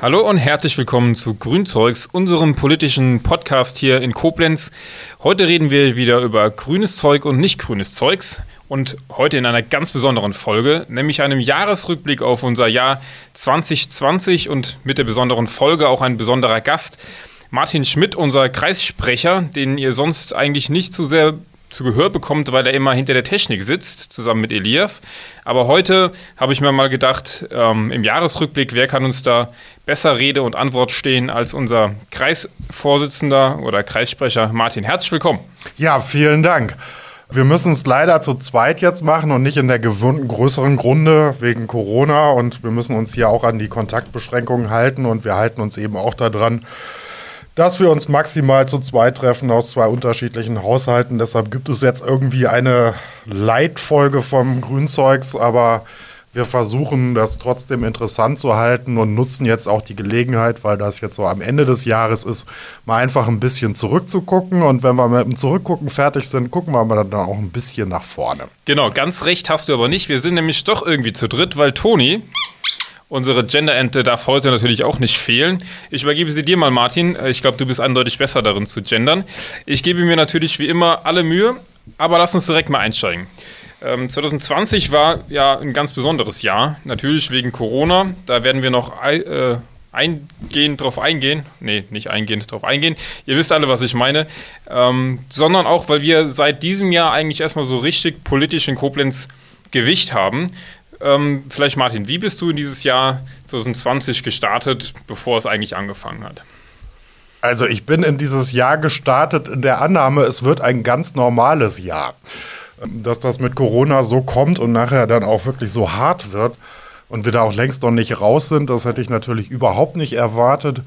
Hallo und herzlich willkommen zu Grünzeugs, unserem politischen Podcast hier in Koblenz. Heute reden wir wieder über grünes Zeug und nicht grünes Zeugs und heute in einer ganz besonderen Folge, nämlich einem Jahresrückblick auf unser Jahr 2020 und mit der besonderen Folge auch ein besonderer Gast. Martin Schmidt, unser Kreissprecher, den ihr sonst eigentlich nicht zu sehr zu Gehör bekommt, weil er immer hinter der Technik sitzt, zusammen mit Elias. Aber heute habe ich mir mal gedacht, ähm, im Jahresrückblick, wer kann uns da besser Rede und Antwort stehen als unser Kreisvorsitzender oder Kreissprecher Martin. Herzlich willkommen. Ja, vielen Dank. Wir müssen es leider zu zweit jetzt machen und nicht in der gewohnten größeren Runde wegen Corona. Und wir müssen uns hier auch an die Kontaktbeschränkungen halten und wir halten uns eben auch daran, dass wir uns maximal zu zweit treffen aus zwei unterschiedlichen Haushalten. Deshalb gibt es jetzt irgendwie eine Leitfolge vom Grünzeugs, aber wir versuchen das trotzdem interessant zu halten und nutzen jetzt auch die Gelegenheit, weil das jetzt so am Ende des Jahres ist, mal einfach ein bisschen zurückzugucken. Und wenn wir mit dem Zurückgucken fertig sind, gucken wir dann auch ein bisschen nach vorne. Genau, ganz recht hast du aber nicht. Wir sind nämlich doch irgendwie zu dritt, weil Toni, unsere Genderente, darf heute natürlich auch nicht fehlen. Ich übergebe sie dir mal, Martin. Ich glaube, du bist eindeutig besser darin zu gendern. Ich gebe mir natürlich wie immer alle Mühe, aber lass uns direkt mal einsteigen. 2020 ähm, war ja ein ganz besonderes Jahr, natürlich wegen Corona. Da werden wir noch äh, eingehend drauf eingehen. Nee, nicht eingehend drauf eingehen. Ihr wisst alle, was ich meine. Ähm, sondern auch, weil wir seit diesem Jahr eigentlich erstmal so richtig politisch in Koblenz Gewicht haben. Ähm, vielleicht Martin, wie bist du in dieses Jahr 2020 gestartet, bevor es eigentlich angefangen hat? Also ich bin in dieses Jahr gestartet in der Annahme, es wird ein ganz normales Jahr dass das mit Corona so kommt und nachher dann auch wirklich so hart wird und wir da auch längst noch nicht raus sind, das hätte ich natürlich überhaupt nicht erwartet.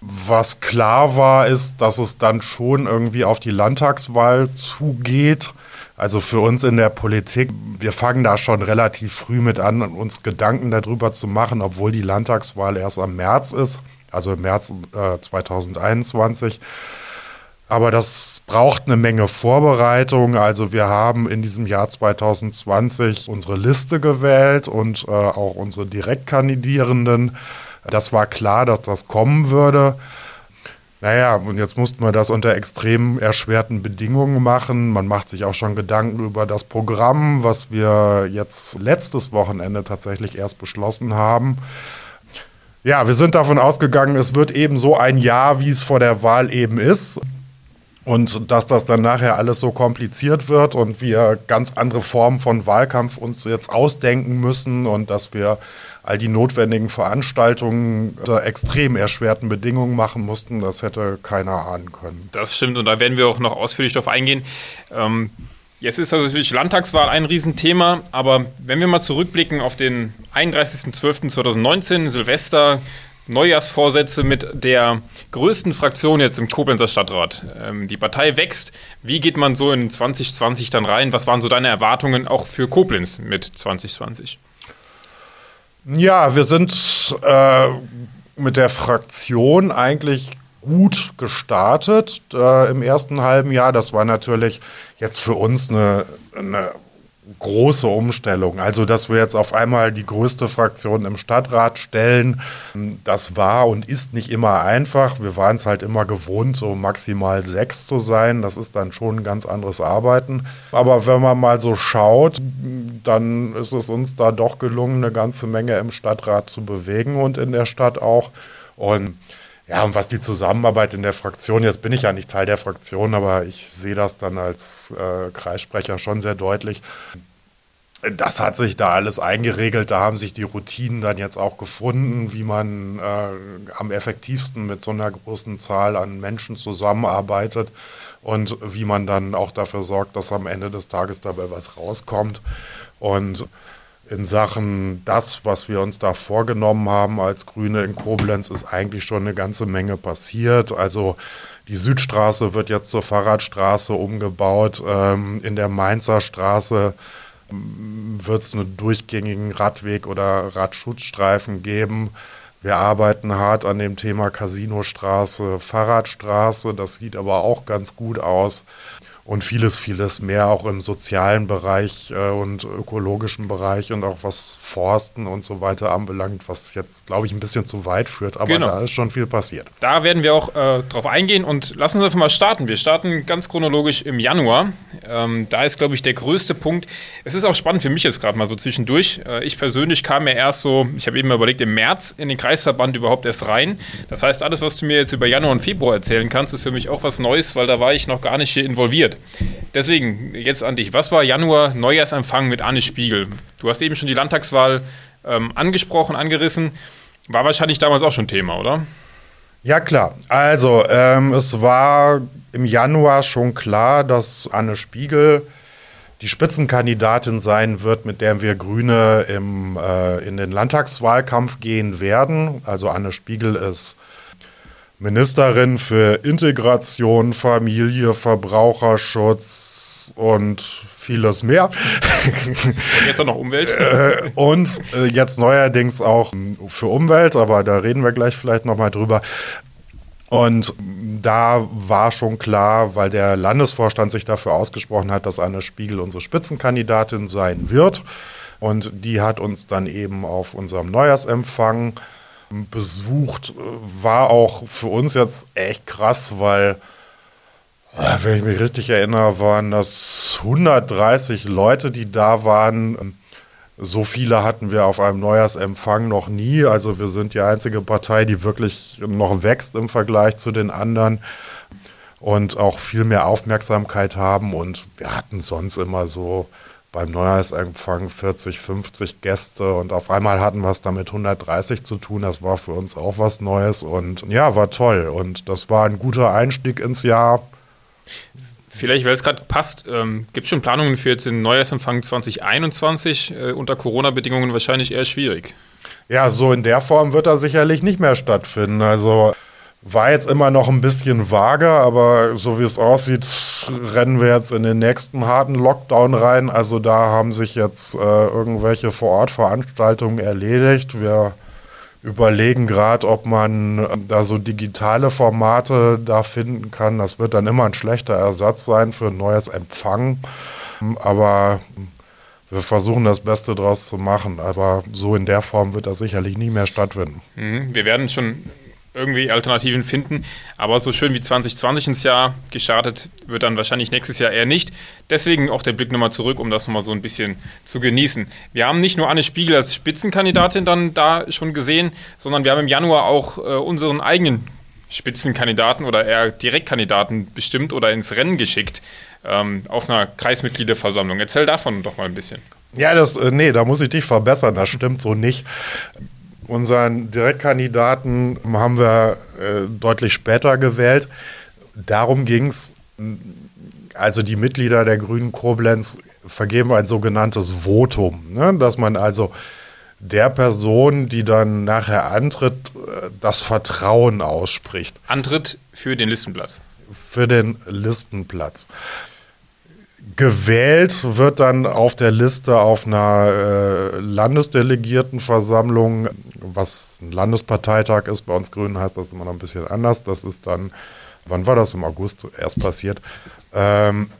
Was klar war, ist, dass es dann schon irgendwie auf die Landtagswahl zugeht. Also für uns in der Politik, wir fangen da schon relativ früh mit an, uns Gedanken darüber zu machen, obwohl die Landtagswahl erst am März ist, also im März äh, 2021. Aber das braucht eine Menge Vorbereitung. Also wir haben in diesem Jahr 2020 unsere Liste gewählt und äh, auch unsere Direktkandidierenden. Das war klar, dass das kommen würde. Naja, und jetzt mussten wir das unter extrem erschwerten Bedingungen machen. Man macht sich auch schon Gedanken über das Programm, was wir jetzt letztes Wochenende tatsächlich erst beschlossen haben. Ja, wir sind davon ausgegangen, es wird eben so ein Jahr, wie es vor der Wahl eben ist. Und dass das dann nachher alles so kompliziert wird und wir ganz andere Formen von Wahlkampf uns jetzt ausdenken müssen und dass wir all die notwendigen Veranstaltungen unter extrem erschwerten Bedingungen machen mussten, das hätte keiner ahnen können. Das stimmt und da werden wir auch noch ausführlich darauf eingehen. Ähm, jetzt ist also natürlich Landtagswahl ein Riesenthema, aber wenn wir mal zurückblicken auf den 31.12.2019, Silvester, Neujahrsvorsätze mit der größten Fraktion jetzt im Koblenzer Stadtrat. Ähm, die Partei wächst. Wie geht man so in 2020 dann rein? Was waren so deine Erwartungen auch für Koblenz mit 2020? Ja, wir sind äh, mit der Fraktion eigentlich gut gestartet äh, im ersten halben Jahr. Das war natürlich jetzt für uns eine, eine große Umstellung. Also, dass wir jetzt auf einmal die größte Fraktion im Stadtrat stellen, das war und ist nicht immer einfach. Wir waren es halt immer gewohnt, so maximal sechs zu sein. Das ist dann schon ein ganz anderes Arbeiten. Aber wenn man mal so schaut, dann ist es uns da doch gelungen, eine ganze Menge im Stadtrat zu bewegen und in der Stadt auch. Und ja, und was die Zusammenarbeit in der Fraktion, jetzt bin ich ja nicht Teil der Fraktion, aber ich sehe das dann als äh, Kreissprecher schon sehr deutlich. Das hat sich da alles eingeregelt, da haben sich die Routinen dann jetzt auch gefunden, wie man äh, am effektivsten mit so einer großen Zahl an Menschen zusammenarbeitet und wie man dann auch dafür sorgt, dass am Ende des Tages dabei was rauskommt. Und in Sachen das, was wir uns da vorgenommen haben als Grüne in Koblenz, ist eigentlich schon eine ganze Menge passiert. Also die Südstraße wird jetzt zur Fahrradstraße umgebaut. Ähm, in der Mainzer Straße ähm, wird es einen durchgängigen Radweg oder Radschutzstreifen geben. Wir arbeiten hart an dem Thema Casinostraße, Fahrradstraße. Das sieht aber auch ganz gut aus. Und vieles, vieles mehr auch im sozialen Bereich äh, und ökologischen Bereich und auch was Forsten und so weiter anbelangt, was jetzt, glaube ich, ein bisschen zu weit führt. Aber genau. da ist schon viel passiert. Da werden wir auch äh, drauf eingehen und lassen uns einfach mal starten. Wir starten ganz chronologisch im Januar. Ähm, da ist, glaube ich, der größte Punkt. Es ist auch spannend für mich jetzt gerade mal so zwischendurch. Äh, ich persönlich kam ja erst so, ich habe eben überlegt, im März in den Kreisverband überhaupt erst rein. Das heißt, alles, was du mir jetzt über Januar und Februar erzählen kannst, ist für mich auch was Neues, weil da war ich noch gar nicht hier involviert passiert. Deswegen jetzt an dich. Was war Januar Neujahrsempfang mit Anne Spiegel? Du hast eben schon die Landtagswahl ähm, angesprochen, angerissen. War wahrscheinlich damals auch schon Thema, oder? Ja, klar. Also, ähm, es war im Januar schon klar, dass Anne Spiegel die Spitzenkandidatin sein wird, mit der wir Grüne im, äh, in den Landtagswahlkampf gehen werden. Also Anne Spiegel ist Ministerin für Integration, Familie, Verbraucherschutz und vieles mehr. Und jetzt auch noch Umwelt. Äh, und äh, jetzt neuerdings auch für Umwelt, aber da reden wir gleich vielleicht nochmal drüber. Und da war schon klar, weil der Landesvorstand sich dafür ausgesprochen hat, dass Anne Spiegel unsere Spitzenkandidatin sein wird. Und die hat uns dann eben auf unserem Neujahrsempfang besucht. War auch für uns jetzt echt krass, weil, äh, wenn ich mich richtig erinnere, waren das 130 Leute, die da waren. So viele hatten wir auf einem Neujahrsempfang noch nie. Also wir sind die einzige Partei, die wirklich noch wächst im Vergleich zu den anderen und auch viel mehr Aufmerksamkeit haben. Und wir hatten sonst immer so beim Neujahrsempfang 40, 50 Gäste und auf einmal hatten wir es damit 130 zu tun. Das war für uns auch was Neues und ja, war toll. Und das war ein guter Einstieg ins Jahr. Vielleicht, weil es gerade passt, ähm, gibt es schon Planungen für jetzt den Neujahrsempfang 2021? Äh, unter Corona-Bedingungen wahrscheinlich eher schwierig. Ja, so in der Form wird er sicherlich nicht mehr stattfinden. Also war jetzt immer noch ein bisschen vage, aber so wie es aussieht, rennen wir jetzt in den nächsten harten Lockdown rein. Also da haben sich jetzt äh, irgendwelche Vorortveranstaltungen erledigt. Wir überlegen gerade, ob man äh, da so digitale Formate da finden kann. Das wird dann immer ein schlechter Ersatz sein für ein neues Empfang. Aber wir versuchen das Beste draus zu machen. Aber so in der Form wird das sicherlich nie mehr stattfinden. Mhm. Wir werden schon irgendwie Alternativen finden. Aber so schön wie 2020 ins Jahr gestartet wird dann wahrscheinlich nächstes Jahr eher nicht. Deswegen auch der Blick nochmal zurück, um das nochmal so ein bisschen zu genießen. Wir haben nicht nur Anne Spiegel als Spitzenkandidatin dann da schon gesehen, sondern wir haben im Januar auch äh, unseren eigenen Spitzenkandidaten oder eher Direktkandidaten bestimmt oder ins Rennen geschickt ähm, auf einer Kreismitgliederversammlung. Erzähl davon doch mal ein bisschen. Ja, das, äh, nee, da muss ich dich verbessern, das stimmt so nicht. Unseren Direktkandidaten haben wir äh, deutlich später gewählt. Darum ging es, also die Mitglieder der Grünen Koblenz vergeben ein sogenanntes Votum, ne? dass man also der Person, die dann nachher antritt, äh, das Vertrauen ausspricht. Antritt für den Listenplatz. Für den Listenplatz. Gewählt wird dann auf der Liste auf einer äh, Landesdelegiertenversammlung, was ein Landesparteitag ist. Bei uns Grünen heißt das immer noch ein bisschen anders. Das ist dann, wann war das? Im August erst passiert. Ähm,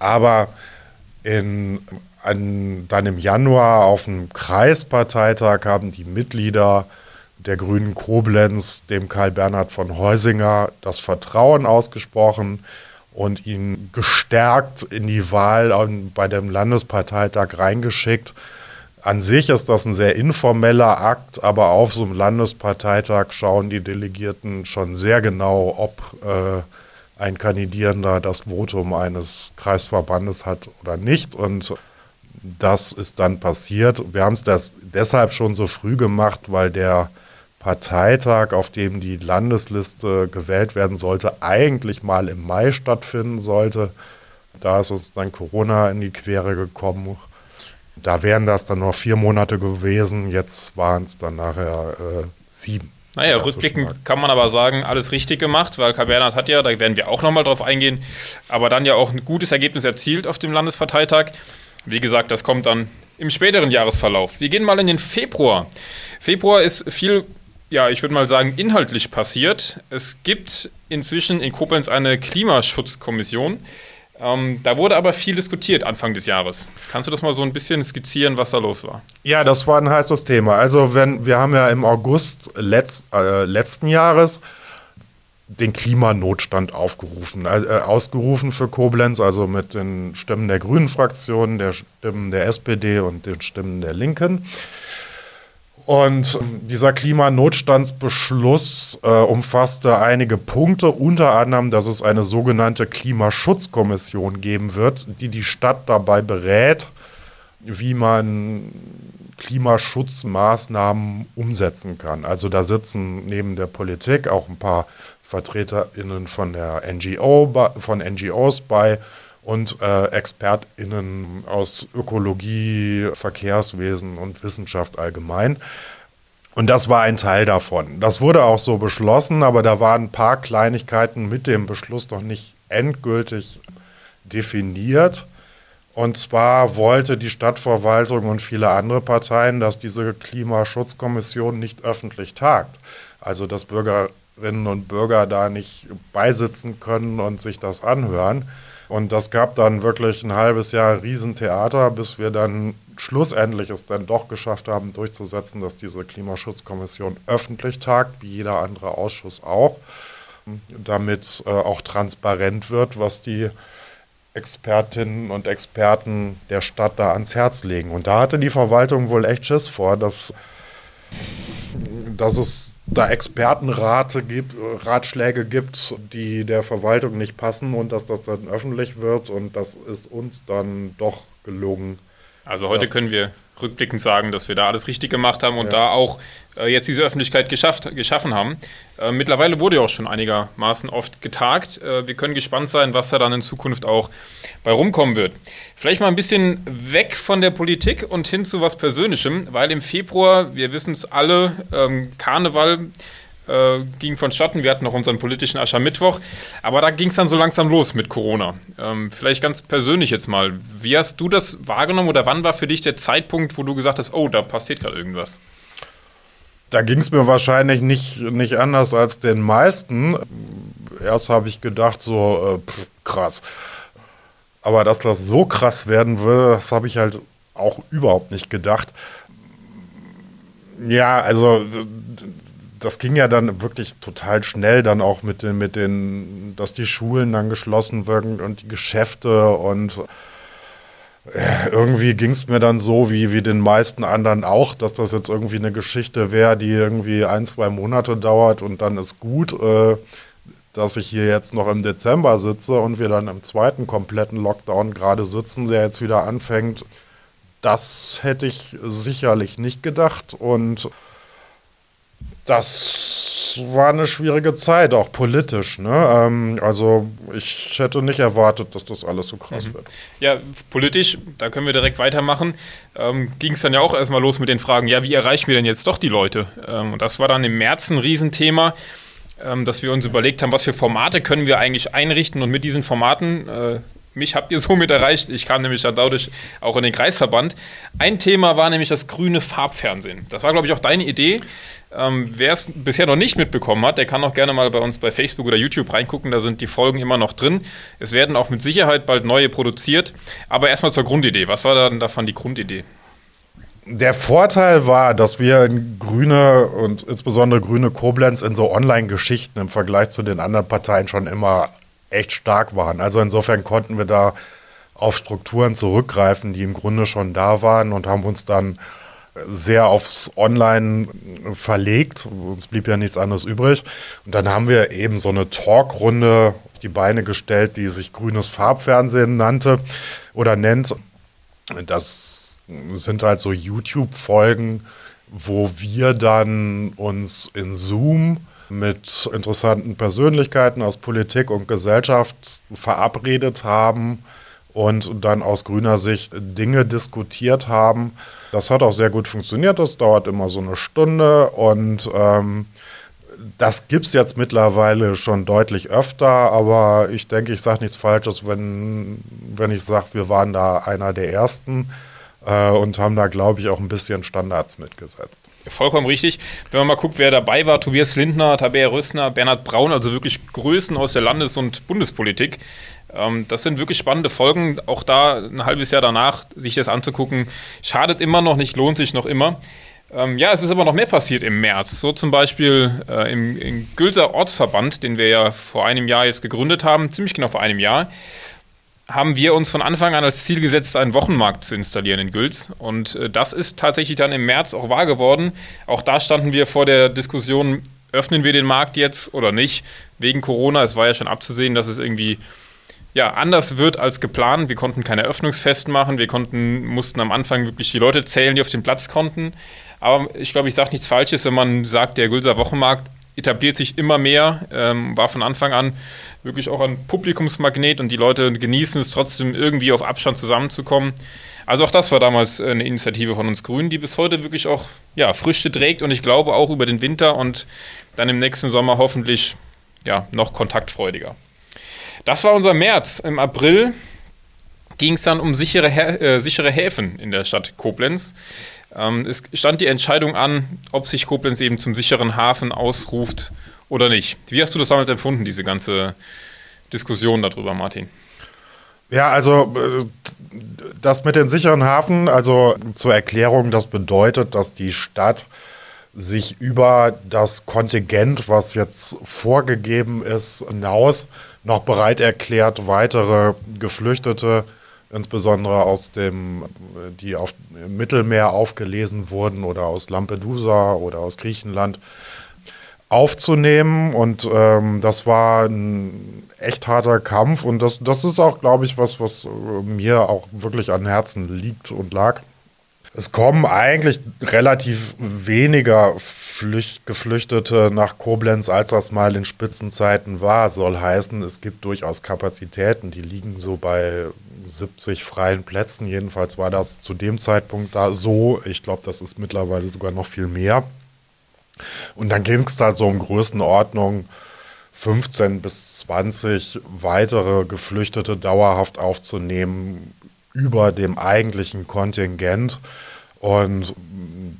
aber in, an, dann im Januar auf dem Kreisparteitag haben die Mitglieder der Grünen Koblenz dem Karl Bernhard von Heusinger das Vertrauen ausgesprochen und ihn gestärkt in die Wahl bei dem Landesparteitag reingeschickt. An sich ist das ein sehr informeller Akt, aber auf so einem Landesparteitag schauen die Delegierten schon sehr genau, ob äh, ein Kandidierender das Votum eines Kreisverbandes hat oder nicht. Und das ist dann passiert. Wir haben es deshalb schon so früh gemacht, weil der Parteitag, auf dem die Landesliste gewählt werden sollte, eigentlich mal im Mai stattfinden sollte. Da ist uns dann Corona in die Quere gekommen. Da wären das dann noch vier Monate gewesen. Jetzt waren es dann nachher äh, sieben. Naja, rückblickend kann man aber sagen, alles richtig gemacht, weil Karl Bernhard hat ja, da werden wir auch nochmal drauf eingehen, aber dann ja auch ein gutes Ergebnis erzielt auf dem Landesparteitag. Wie gesagt, das kommt dann im späteren Jahresverlauf. Wir gehen mal in den Februar. Februar ist viel ja, ich würde mal sagen, inhaltlich passiert. Es gibt inzwischen in Koblenz eine Klimaschutzkommission. Ähm, da wurde aber viel diskutiert Anfang des Jahres. Kannst du das mal so ein bisschen skizzieren, was da los war? Ja, das war ein heißes Thema. Also wenn wir haben ja im August letzt, äh, letzten Jahres den Klimanotstand aufgerufen, äh, ausgerufen für Koblenz, also mit den Stimmen der Grünen Fraktion, der Stimmen der SPD und den Stimmen der Linken. Und dieser Klimanotstandsbeschluss äh, umfasste einige Punkte, unter anderem, dass es eine sogenannte Klimaschutzkommission geben wird, die die Stadt dabei berät, wie man Klimaschutzmaßnahmen umsetzen kann. Also da sitzen neben der Politik auch ein paar VertreterInnen von der NGO, von NGOs bei und äh, ExpertInnen aus Ökologie, Verkehrswesen und Wissenschaft allgemein. Und das war ein Teil davon. Das wurde auch so beschlossen, aber da waren ein paar Kleinigkeiten mit dem Beschluss noch nicht endgültig definiert. Und zwar wollte die Stadtverwaltung und viele andere Parteien, dass diese Klimaschutzkommission nicht öffentlich tagt. Also dass Bürgerinnen und Bürger da nicht beisitzen können und sich das anhören. Und das gab dann wirklich ein halbes Jahr Riesentheater, bis wir dann schlussendlich es dann doch geschafft haben, durchzusetzen, dass diese Klimaschutzkommission öffentlich tagt, wie jeder andere Ausschuss auch, damit äh, auch transparent wird, was die Expertinnen und Experten der Stadt da ans Herz legen. Und da hatte die Verwaltung wohl echt Schiss vor, dass, dass es da Expertenrate gibt, Ratschläge gibt, die der Verwaltung nicht passen und dass das dann öffentlich wird und das ist uns dann doch gelungen. Also heute können wir rückblickend sagen, dass wir da alles richtig gemacht haben und ja. da auch äh, jetzt diese Öffentlichkeit geschafft, geschaffen haben. Äh, mittlerweile wurde ja auch schon einigermaßen oft getagt. Äh, wir können gespannt sein, was da dann in Zukunft auch bei rumkommen wird. Vielleicht mal ein bisschen weg von der Politik und hin zu was Persönlichem, weil im Februar, wir wissen es alle, ähm, Karneval äh, ging vonstatten. Wir hatten noch unseren politischen Aschermittwoch. Aber da ging es dann so langsam los mit Corona. Ähm, vielleicht ganz persönlich jetzt mal. Wie hast du das wahrgenommen oder wann war für dich der Zeitpunkt, wo du gesagt hast, oh, da passiert gerade irgendwas? Da ging es mir wahrscheinlich nicht, nicht anders als den meisten. Erst habe ich gedacht, so äh, krass. Aber dass das so krass werden würde, das habe ich halt auch überhaupt nicht gedacht. Ja, also das ging ja dann wirklich total schnell, dann auch mit den, mit den, dass die Schulen dann geschlossen werden und die Geschäfte und äh, irgendwie ging es mir dann so, wie, wie den meisten anderen auch, dass das jetzt irgendwie eine Geschichte wäre, die irgendwie ein, zwei Monate dauert und dann ist gut, äh, dass ich hier jetzt noch im Dezember sitze und wir dann im zweiten kompletten Lockdown gerade sitzen, der jetzt wieder anfängt. Das hätte ich sicherlich nicht gedacht und das war eine schwierige Zeit, auch politisch. Ne? Ähm, also ich hätte nicht erwartet, dass das alles so krass mhm. wird. Ja, politisch, da können wir direkt weitermachen. Ähm, Ging es dann ja auch erstmal los mit den Fragen, ja, wie erreichen wir denn jetzt doch die Leute? Ähm, und das war dann im März ein Riesenthema, dass wir uns überlegt haben, was für Formate können wir eigentlich einrichten und mit diesen Formaten äh, mich habt ihr somit erreicht. Ich kam nämlich dadurch auch in den Kreisverband. Ein Thema war nämlich das grüne Farbfernsehen. Das war, glaube ich, auch deine Idee. Ähm, Wer es bisher noch nicht mitbekommen hat, der kann auch gerne mal bei uns bei Facebook oder YouTube reingucken. Da sind die Folgen immer noch drin. Es werden auch mit Sicherheit bald neue produziert. Aber erstmal zur Grundidee. Was war dann davon die Grundidee? Der Vorteil war, dass wir in Grüne und insbesondere Grüne Koblenz in so Online-Geschichten im Vergleich zu den anderen Parteien schon immer echt stark waren. Also insofern konnten wir da auf Strukturen zurückgreifen, die im Grunde schon da waren und haben uns dann sehr aufs Online verlegt. Uns blieb ja nichts anderes übrig. Und dann haben wir eben so eine Talkrunde auf die Beine gestellt, die sich Grünes Farbfernsehen nannte oder nennt. Das sind halt so YouTube-Folgen, wo wir dann uns in Zoom mit interessanten Persönlichkeiten aus Politik und Gesellschaft verabredet haben und dann aus grüner Sicht Dinge diskutiert haben, das hat auch sehr gut funktioniert. Das dauert immer so eine Stunde und ähm, das gibt es jetzt mittlerweile schon deutlich öfter, aber ich denke, ich sage nichts Falsches, wenn, wenn ich sage, wir waren da einer der Ersten äh, und haben da, glaube ich, auch ein bisschen Standards mitgesetzt. Vollkommen richtig. Wenn man mal guckt, wer dabei war, Tobias Lindner, Tabea Rössner, Bernhard Braun, also wirklich Größen aus der Landes- und Bundespolitik. Ähm, das sind wirklich spannende Folgen. Auch da ein halbes Jahr danach sich das anzugucken, schadet immer noch nicht, lohnt sich noch immer. Ähm, ja, es ist aber noch mehr passiert im März. So zum Beispiel äh, im, im Gülser Ortsverband, den wir ja vor einem Jahr jetzt gegründet haben, ziemlich genau vor einem Jahr, haben wir uns von Anfang an als Ziel gesetzt, einen Wochenmarkt zu installieren in Gülz. Und äh, das ist tatsächlich dann im März auch wahr geworden. Auch da standen wir vor der Diskussion, öffnen wir den Markt jetzt oder nicht, wegen Corona. Es war ja schon abzusehen, dass es irgendwie ja, anders wird als geplant. Wir konnten keine Eröffnungsfest machen. Wir konnten, mussten am Anfang wirklich die Leute zählen, die auf den Platz konnten. Aber ich glaube, ich sage nichts Falsches, wenn man sagt, der Gülser Wochenmarkt etabliert sich immer mehr, ähm, war von Anfang an wirklich auch ein Publikumsmagnet und die Leute genießen es trotzdem irgendwie auf Abstand zusammenzukommen. Also auch das war damals eine Initiative von uns Grünen, die bis heute wirklich auch ja, Früchte trägt und ich glaube auch über den Winter und dann im nächsten Sommer hoffentlich ja, noch kontaktfreudiger. Das war unser März. Im April ging es dann um sichere, äh, sichere Häfen in der Stadt Koblenz. Ähm, es stand die Entscheidung an, ob sich Koblenz eben zum sicheren Hafen ausruft oder nicht. Wie hast du das damals empfunden, diese ganze Diskussion darüber, Martin? Ja, also äh, das mit den sicheren Hafen, also zur Erklärung, das bedeutet, dass die Stadt sich über das Kontingent, was jetzt vorgegeben ist, hinaus noch bereit erklärt, weitere Geflüchtete, insbesondere aus dem, die auf Mittelmeer aufgelesen wurden oder aus Lampedusa oder aus Griechenland, aufzunehmen. Und ähm, das war ein echt harter Kampf. Und das, das ist auch, glaube ich, was, was mir auch wirklich an Herzen liegt und lag. Es kommen eigentlich relativ weniger Flücht, Geflüchtete nach Koblenz, als das mal in Spitzenzeiten war. Soll heißen, es gibt durchaus Kapazitäten, die liegen so bei 70 freien Plätzen. Jedenfalls war das zu dem Zeitpunkt da so. Ich glaube, das ist mittlerweile sogar noch viel mehr. Und dann ging es da so in Größenordnung 15 bis 20 weitere Geflüchtete dauerhaft aufzunehmen über dem eigentlichen Kontingent. Und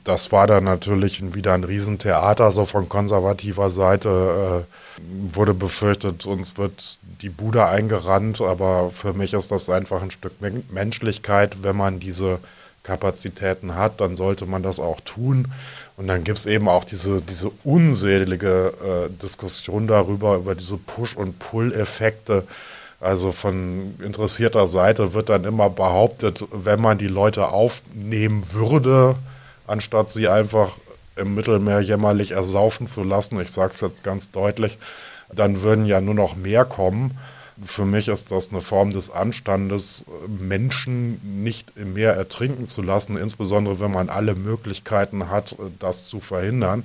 das war dann natürlich wieder ein Riesentheater, so von konservativer Seite äh, wurde befürchtet, uns wird die Bude eingerannt, aber für mich ist das einfach ein Stück Menschlichkeit, wenn man diese Kapazitäten hat, dann sollte man das auch tun. Und dann gibt es eben auch diese, diese unselige äh, Diskussion darüber, über diese Push- und Pull-Effekte. Also von interessierter Seite wird dann immer behauptet, wenn man die Leute aufnehmen würde, anstatt sie einfach im Mittelmeer jämmerlich ersaufen zu lassen, ich sage es jetzt ganz deutlich, dann würden ja nur noch mehr kommen. Für mich ist das eine Form des Anstandes, Menschen nicht im Meer ertrinken zu lassen, insbesondere wenn man alle Möglichkeiten hat, das zu verhindern.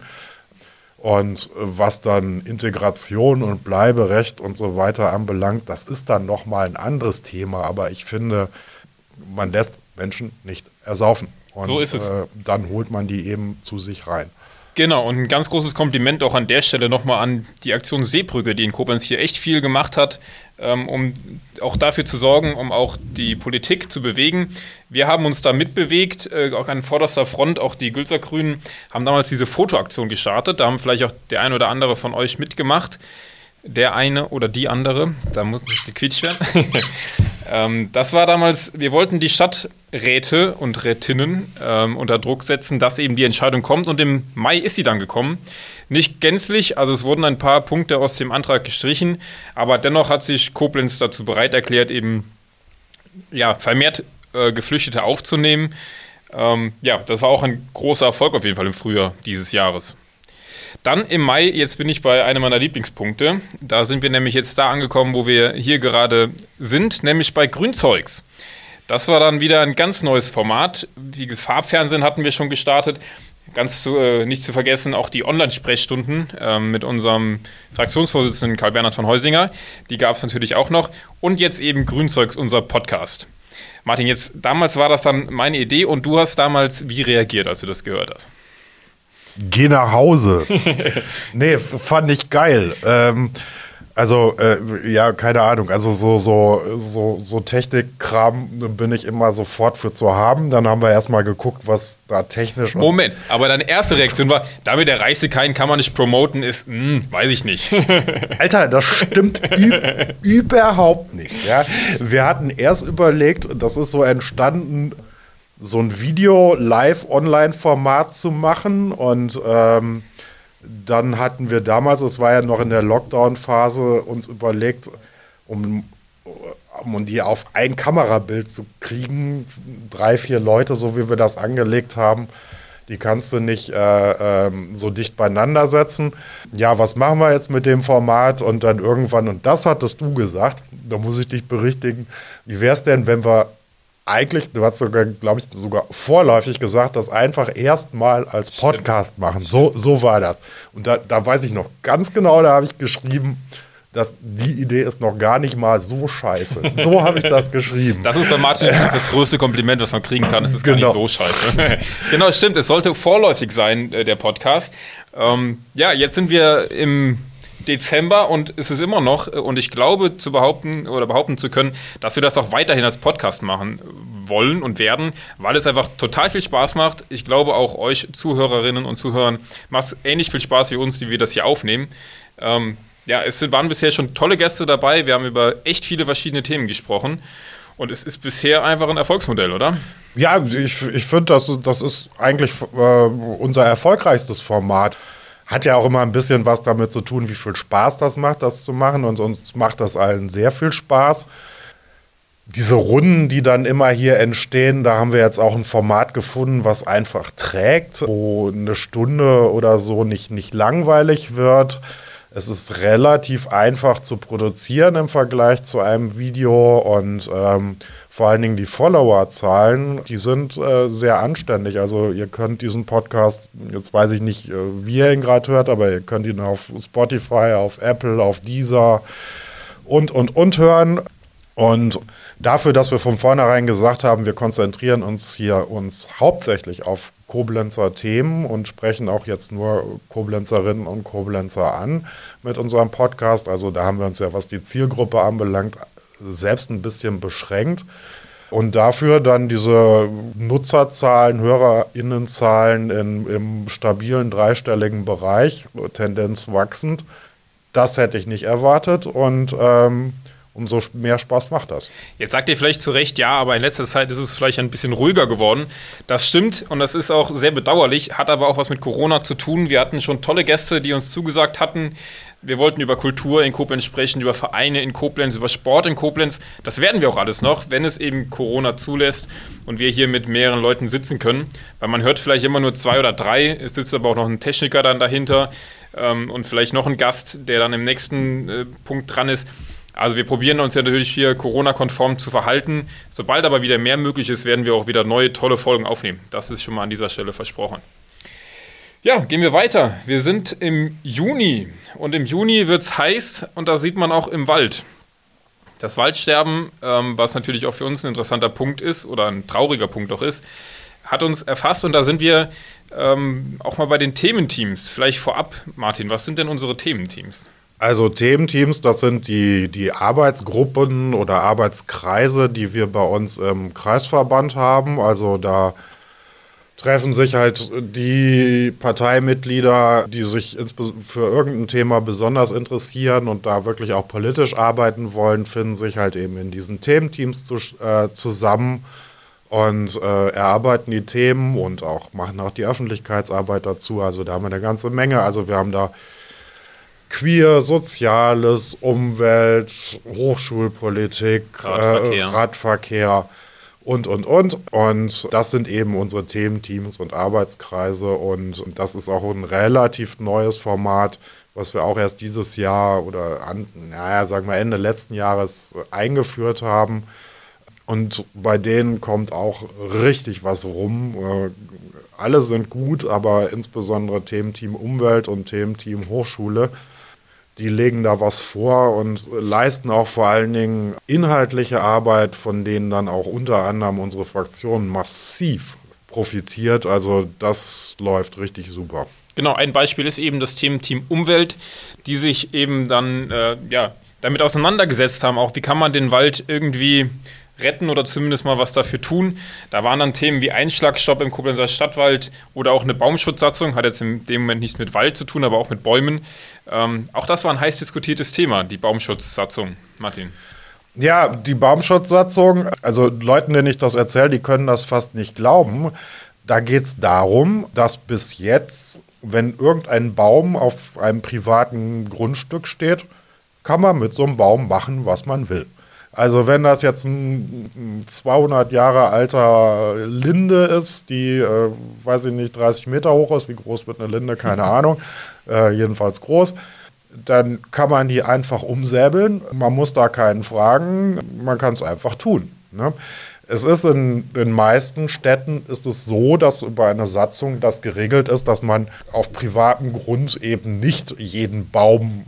Und was dann Integration und Bleiberecht und so weiter anbelangt, das ist dann nochmal ein anderes Thema. Aber ich finde, man lässt Menschen nicht ersaufen. Und so ist es. Äh, dann holt man die eben zu sich rein. Genau, und ein ganz großes Kompliment auch an der Stelle nochmal an die Aktion Seebrücke, die in Koblenz hier echt viel gemacht hat, ähm, um auch dafür zu sorgen, um auch die Politik zu bewegen. Wir haben uns da mitbewegt, äh, auch an vorderster Front, auch die Gülzer Grünen haben damals diese Fotoaktion gestartet. Da haben vielleicht auch der ein oder andere von euch mitgemacht. Der eine oder die andere, da muss nicht gequetscht werden. ähm, das war damals, wir wollten die Stadträte und Rätinnen ähm, unter Druck setzen, dass eben die Entscheidung kommt und im Mai ist sie dann gekommen. Nicht gänzlich, also es wurden ein paar Punkte aus dem Antrag gestrichen, aber dennoch hat sich Koblenz dazu bereit erklärt, eben ja, vermehrt äh, Geflüchtete aufzunehmen. Ähm, ja, das war auch ein großer Erfolg auf jeden Fall im Frühjahr dieses Jahres. Dann im Mai, jetzt bin ich bei einem meiner Lieblingspunkte. Da sind wir nämlich jetzt da angekommen, wo wir hier gerade sind, nämlich bei Grünzeugs. Das war dann wieder ein ganz neues Format. Wie Farbfernsehen hatten wir schon gestartet. Ganz zu, äh, nicht zu vergessen auch die Online-Sprechstunden äh, mit unserem Fraktionsvorsitzenden Karl-Bernhard von Heusinger. Die gab es natürlich auch noch. Und jetzt eben Grünzeugs, unser Podcast. Martin, jetzt damals war das dann meine Idee und du hast damals wie reagiert, als du das gehört hast? Geh nach Hause. nee, fand ich geil. Ähm, Also, äh, ja, keine Ahnung. Also, so, so, so, so Technikkram bin ich immer sofort für zu haben. Dann haben wir erstmal geguckt, was da technisch. Moment, aber deine erste Reaktion war, damit erreichst du keinen, kann man nicht promoten, ist, mh, hm, weiß ich nicht. Alter, das stimmt überhaupt nicht. Ja? Wir hatten erst überlegt, das ist so entstanden, so ein Video-Live-Online-Format zu machen und. Ähm, dann hatten wir damals, es war ja noch in der Lockdown-Phase, uns überlegt, um, um die auf ein Kamerabild zu kriegen, drei, vier Leute, so wie wir das angelegt haben, die kannst du nicht äh, äh, so dicht beieinander setzen. Ja, was machen wir jetzt mit dem Format? Und dann irgendwann, und das hattest du gesagt, da muss ich dich berichtigen, wie wäre es denn, wenn wir eigentlich, du hast sogar, glaube ich, sogar vorläufig gesagt, das einfach erstmal als Podcast Stimmt. machen. So, so war das. Und da, da weiß ich noch ganz genau, da habe ich geschrieben, dass die Idee ist noch gar nicht mal so scheiße. So habe ich das geschrieben. Das ist bei Martin das größte Kompliment, was man kriegen kann. Es ist genau. gar nicht genau. so scheiße. genau, stimmt. Es sollte vorläufig sein, äh, der Podcast. Ähm, ja, jetzt sind wir im Dezember und es ist immer noch, und ich glaube zu behaupten oder behaupten zu können, dass wir das auch weiterhin als Podcast machen wollen und werden, weil es einfach total viel Spaß macht. Ich glaube auch euch Zuhörerinnen und Zuhörern macht es ähnlich viel Spaß wie uns, die wir das hier aufnehmen. Ähm, ja, es waren bisher schon tolle Gäste dabei. Wir haben über echt viele verschiedene Themen gesprochen. Und es ist bisher einfach ein Erfolgsmodell, oder? Ja, ich, ich finde, das, das ist eigentlich äh, unser erfolgreichstes Format hat ja auch immer ein bisschen was damit zu tun, wie viel Spaß das macht, das zu machen. Und uns macht das allen sehr viel Spaß. Diese Runden, die dann immer hier entstehen, da haben wir jetzt auch ein Format gefunden, was einfach trägt, wo eine Stunde oder so nicht, nicht langweilig wird. Es ist relativ einfach zu produzieren im Vergleich zu einem Video und ähm, vor allen Dingen die Followerzahlen, die sind äh, sehr anständig. Also ihr könnt diesen Podcast, jetzt weiß ich nicht, äh, wie ihr ihn gerade hört, aber ihr könnt ihn auf Spotify, auf Apple, auf Deezer und, und, und hören. Und dafür, dass wir von vornherein gesagt haben, wir konzentrieren uns hier uns hauptsächlich auf Koblenzer Themen und sprechen auch jetzt nur Koblenzerinnen und Koblenzer an mit unserem Podcast. Also da haben wir uns ja, was die Zielgruppe anbelangt, selbst ein bisschen beschränkt. Und dafür dann diese Nutzerzahlen, HörerInnenzahlen in, im stabilen dreistelligen Bereich, Tendenz wachsend, das hätte ich nicht erwartet. Und ähm, umso mehr Spaß macht das. Jetzt sagt ihr vielleicht zu Recht, ja, aber in letzter Zeit ist es vielleicht ein bisschen ruhiger geworden. Das stimmt und das ist auch sehr bedauerlich, hat aber auch was mit Corona zu tun. Wir hatten schon tolle Gäste, die uns zugesagt hatten, wir wollten über Kultur in Koblenz sprechen, über Vereine in Koblenz, über Sport in Koblenz. Das werden wir auch alles noch, wenn es eben Corona zulässt und wir hier mit mehreren Leuten sitzen können. Weil man hört vielleicht immer nur zwei oder drei, es sitzt aber auch noch ein Techniker dann dahinter ähm, und vielleicht noch ein Gast, der dann im nächsten äh, Punkt dran ist. Also wir probieren uns ja natürlich hier Corona-konform zu verhalten. Sobald aber wieder mehr möglich ist, werden wir auch wieder neue tolle Folgen aufnehmen. Das ist schon mal an dieser Stelle versprochen. Ja, gehen wir weiter. Wir sind im Juni und im Juni wird es heiß und da sieht man auch im Wald. Das Waldsterben, ähm, was natürlich auch für uns ein interessanter Punkt ist oder ein trauriger Punkt auch ist, hat uns erfasst und da sind wir ähm, auch mal bei den Thementeams. Vielleicht vorab, Martin, was sind denn unsere Thementeams? Also Thementeams, das sind die, die Arbeitsgruppen oder Arbeitskreise, die wir bei uns im Kreisverband haben. Also da treffen sich halt die Parteimitglieder, die sich für irgendein Thema besonders interessieren und da wirklich auch politisch arbeiten wollen, finden sich halt eben in diesen Thementeams zu, äh, zusammen und äh, erarbeiten die Themen und auch machen auch die Öffentlichkeitsarbeit dazu. Also da haben wir eine ganze Menge. Also wir haben da Queer, Soziales, Umwelt, Hochschulpolitik, Radverkehr. Äh, Radverkehr und, und, und. Und das sind eben unsere Thementeams und Arbeitskreise. Und das ist auch ein relativ neues Format, was wir auch erst dieses Jahr oder, an, naja, sagen wir Ende letzten Jahres eingeführt haben. Und bei denen kommt auch richtig was rum. Äh, alle sind gut, aber insbesondere Thementeam Umwelt und Thementeam Hochschule die legen da was vor und leisten auch vor allen Dingen inhaltliche Arbeit, von denen dann auch unter anderem unsere Fraktion massiv profitiert. Also das läuft richtig super. Genau, ein Beispiel ist eben das Thementeam Umwelt, die sich eben dann äh, ja, damit auseinandergesetzt haben, auch wie kann man den Wald irgendwie retten oder zumindest mal was dafür tun. Da waren dann Themen wie Einschlagstopp im Koblenzer Stadtwald oder auch eine Baumschutzsatzung, hat jetzt in dem Moment nichts mit Wald zu tun, aber auch mit Bäumen. Ähm, auch das war ein heiß diskutiertes Thema, die Baumschutzsatzung, Martin. Ja, die Baumschutzsatzung, also Leuten, denen ich das erzähle, die können das fast nicht glauben. Da geht es darum, dass bis jetzt, wenn irgendein Baum auf einem privaten Grundstück steht, kann man mit so einem Baum machen, was man will. Also wenn das jetzt ein 200 Jahre alter Linde ist, die, äh, weiß ich nicht, 30 Meter hoch ist, wie groß wird eine Linde, keine Ahnung, äh, jedenfalls groß, dann kann man die einfach umsäbeln. Man muss da keinen fragen, man kann es einfach tun. Ne? Es ist in den meisten Städten ist es so, dass über eine Satzung das geregelt ist, dass man auf privatem Grund eben nicht jeden Baum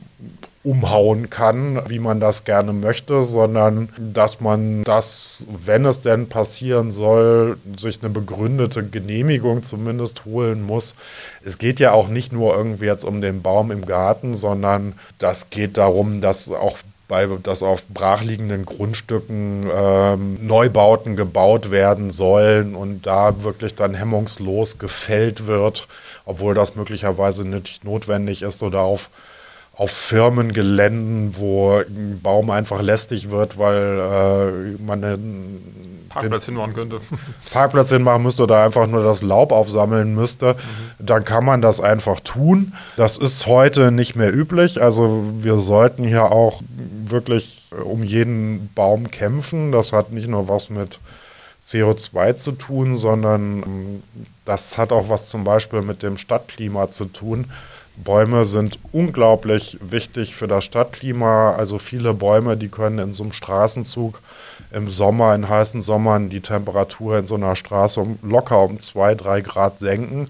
umhauen kann, wie man das gerne möchte, sondern dass man das, wenn es denn passieren soll, sich eine begründete Genehmigung zumindest holen muss. Es geht ja auch nicht nur irgendwie jetzt um den Baum im Garten, sondern das geht darum, dass auch bei, dass auf brachliegenden Grundstücken ähm, Neubauten gebaut werden sollen und da wirklich dann hemmungslos gefällt wird, obwohl das möglicherweise nicht notwendig ist oder auf auf Firmengeländen, wo ein Baum einfach lästig wird, weil äh, man einen Parkplatz hinmachen könnte. Parkplatz hinmachen müsste oder einfach nur das Laub aufsammeln müsste, mhm. dann kann man das einfach tun. Das ist heute nicht mehr üblich. Also wir sollten hier auch wirklich um jeden Baum kämpfen. Das hat nicht nur was mit CO2 zu tun, sondern ähm, das hat auch was zum Beispiel mit dem Stadtklima zu tun. Bäume sind unglaublich wichtig für das Stadtklima. Also viele Bäume, die können in so einem Straßenzug im Sommer, in heißen Sommern, die Temperatur in so einer Straße um, locker um zwei, drei Grad senken.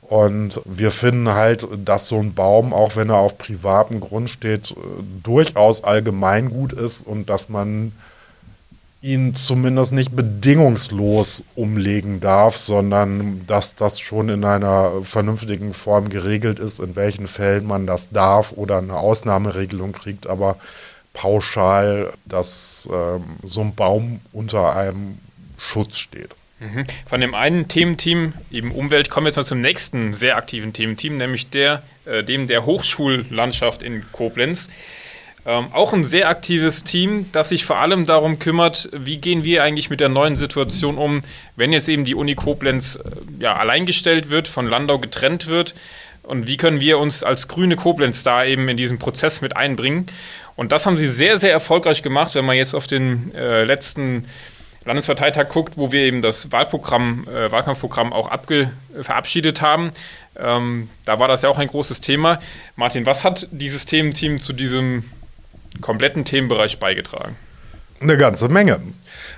Und wir finden halt, dass so ein Baum, auch wenn er auf privatem Grund steht, durchaus allgemeingut ist und dass man ihn zumindest nicht bedingungslos umlegen darf, sondern dass das schon in einer vernünftigen Form geregelt ist, in welchen Fällen man das darf oder eine Ausnahmeregelung kriegt, aber pauschal, dass ähm, so ein Baum unter einem Schutz steht. Mhm. Von dem einen Thementeam, eben Umwelt, kommen wir jetzt mal zum nächsten sehr aktiven Thementeam, nämlich der, äh, dem der Hochschullandschaft in Koblenz. Ähm, auch ein sehr aktives Team, das sich vor allem darum kümmert, wie gehen wir eigentlich mit der neuen Situation um, wenn jetzt eben die Uni Koblenz äh, ja, alleingestellt wird, von Landau getrennt wird. Und wie können wir uns als grüne Koblenz da eben in diesen Prozess mit einbringen? Und das haben sie sehr, sehr erfolgreich gemacht, wenn man jetzt auf den äh, letzten Landesparteitag guckt, wo wir eben das Wahlprogramm, äh, Wahlkampfprogramm auch verabschiedet haben. Ähm, da war das ja auch ein großes Thema. Martin, was hat dieses Thementeam zu diesem kompletten Themenbereich beigetragen? Eine ganze Menge.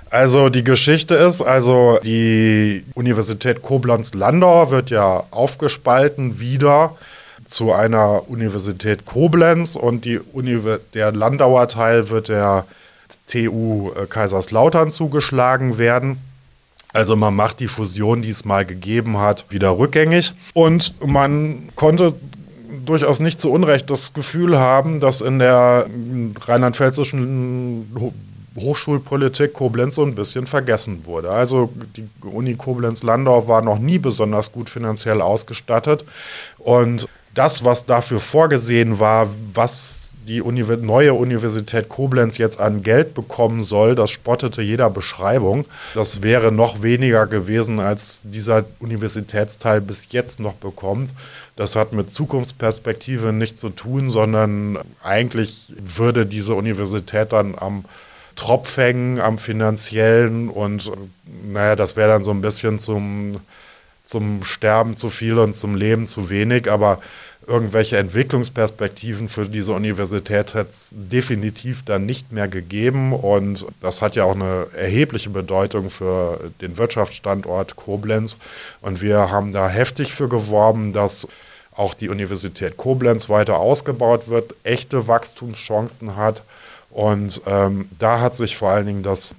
Also die Geschichte ist, also die Universität Koblenz-Landau wird ja aufgespalten wieder zu einer Universität Koblenz und die Univer der Landauer Teil wird der TU Kaiserslautern zugeschlagen werden. Also man macht die Fusion, die es mal gegeben hat, wieder rückgängig. Und man konnte durchaus nicht zu Unrecht das Gefühl haben, dass in der rheinland-pfälzischen Hochschulpolitik Koblenz so ein bisschen vergessen wurde. Also die Uni Koblenz-Landau war noch nie besonders gut finanziell ausgestattet und das, was dafür vorgesehen war, was die neue Universität Koblenz jetzt an Geld bekommen soll, das spottete jeder Beschreibung. Das wäre noch weniger gewesen, als dieser Universitätsteil bis jetzt noch bekommt. Das hat mit Zukunftsperspektive nichts zu tun, sondern eigentlich würde diese Universität dann am Tropf hängen, am finanziellen und naja, das wäre dann so ein bisschen zum, zum Sterben zu viel und zum Leben zu wenig, aber irgendwelche Entwicklungsperspektiven für diese Universität hat es definitiv dann nicht mehr gegeben. Und das hat ja auch eine erhebliche Bedeutung für den Wirtschaftsstandort Koblenz. Und wir haben da heftig für geworben, dass auch die Universität Koblenz weiter ausgebaut wird, echte Wachstumschancen hat. Und ähm, da hat sich vor allen Dingen das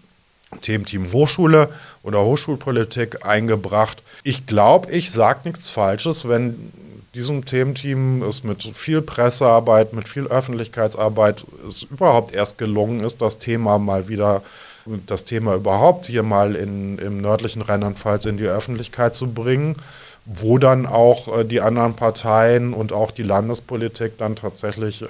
Thementeam Hochschule oder Hochschulpolitik eingebracht. Ich glaube, ich sage nichts Falsches, wenn diesem Thementeam es mit viel Pressearbeit, mit viel Öffentlichkeitsarbeit es überhaupt erst gelungen ist, das Thema mal wieder das Thema überhaupt hier mal in, im nördlichen Rheinland-Pfalz in die Öffentlichkeit zu bringen, wo dann auch äh, die anderen Parteien und auch die Landespolitik dann tatsächlich äh,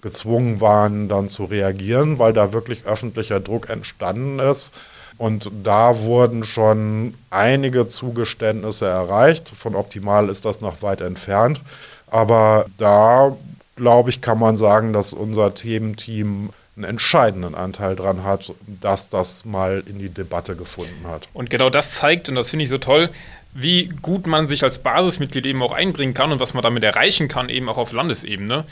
gezwungen waren, dann zu reagieren, weil da wirklich öffentlicher Druck entstanden ist. Und da wurden schon einige Zugeständnisse erreicht. Von optimal ist das noch weit entfernt. Aber da, glaube ich, kann man sagen, dass unser Thementeam einen entscheidenden Anteil daran hat, dass das mal in die Debatte gefunden hat. Und genau das zeigt, und das finde ich so toll, wie gut man sich als Basismitglied eben auch einbringen kann und was man damit erreichen kann, eben auch auf Landesebene.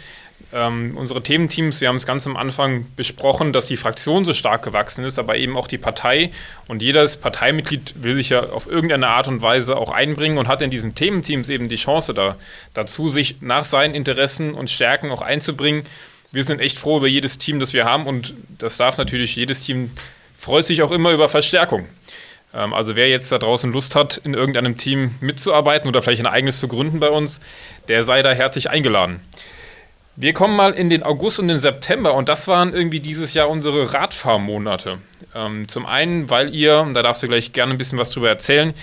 Ähm, unsere Thementeams, wir haben es ganz am Anfang besprochen, dass die Fraktion so stark gewachsen ist, aber eben auch die Partei. Und jedes Parteimitglied will sich ja auf irgendeine Art und Weise auch einbringen und hat in diesen Thementeams eben die Chance da, dazu, sich nach seinen Interessen und Stärken auch einzubringen wir sind echt froh über jedes Team, das wir haben und das darf natürlich, jedes Team freut sich auch immer über Verstärkung. Ähm, also wer jetzt da draußen Lust hat, in irgendeinem Team mitzuarbeiten oder vielleicht ein eigenes zu gründen bei uns, der sei da herzlich eingeladen. Wir kommen mal in den August und den September und das waren irgendwie dieses Jahr unsere Radfahrmonate. Ähm, zum einen, weil ihr, und da darfst du gleich gerne ein bisschen was drüber erzählen,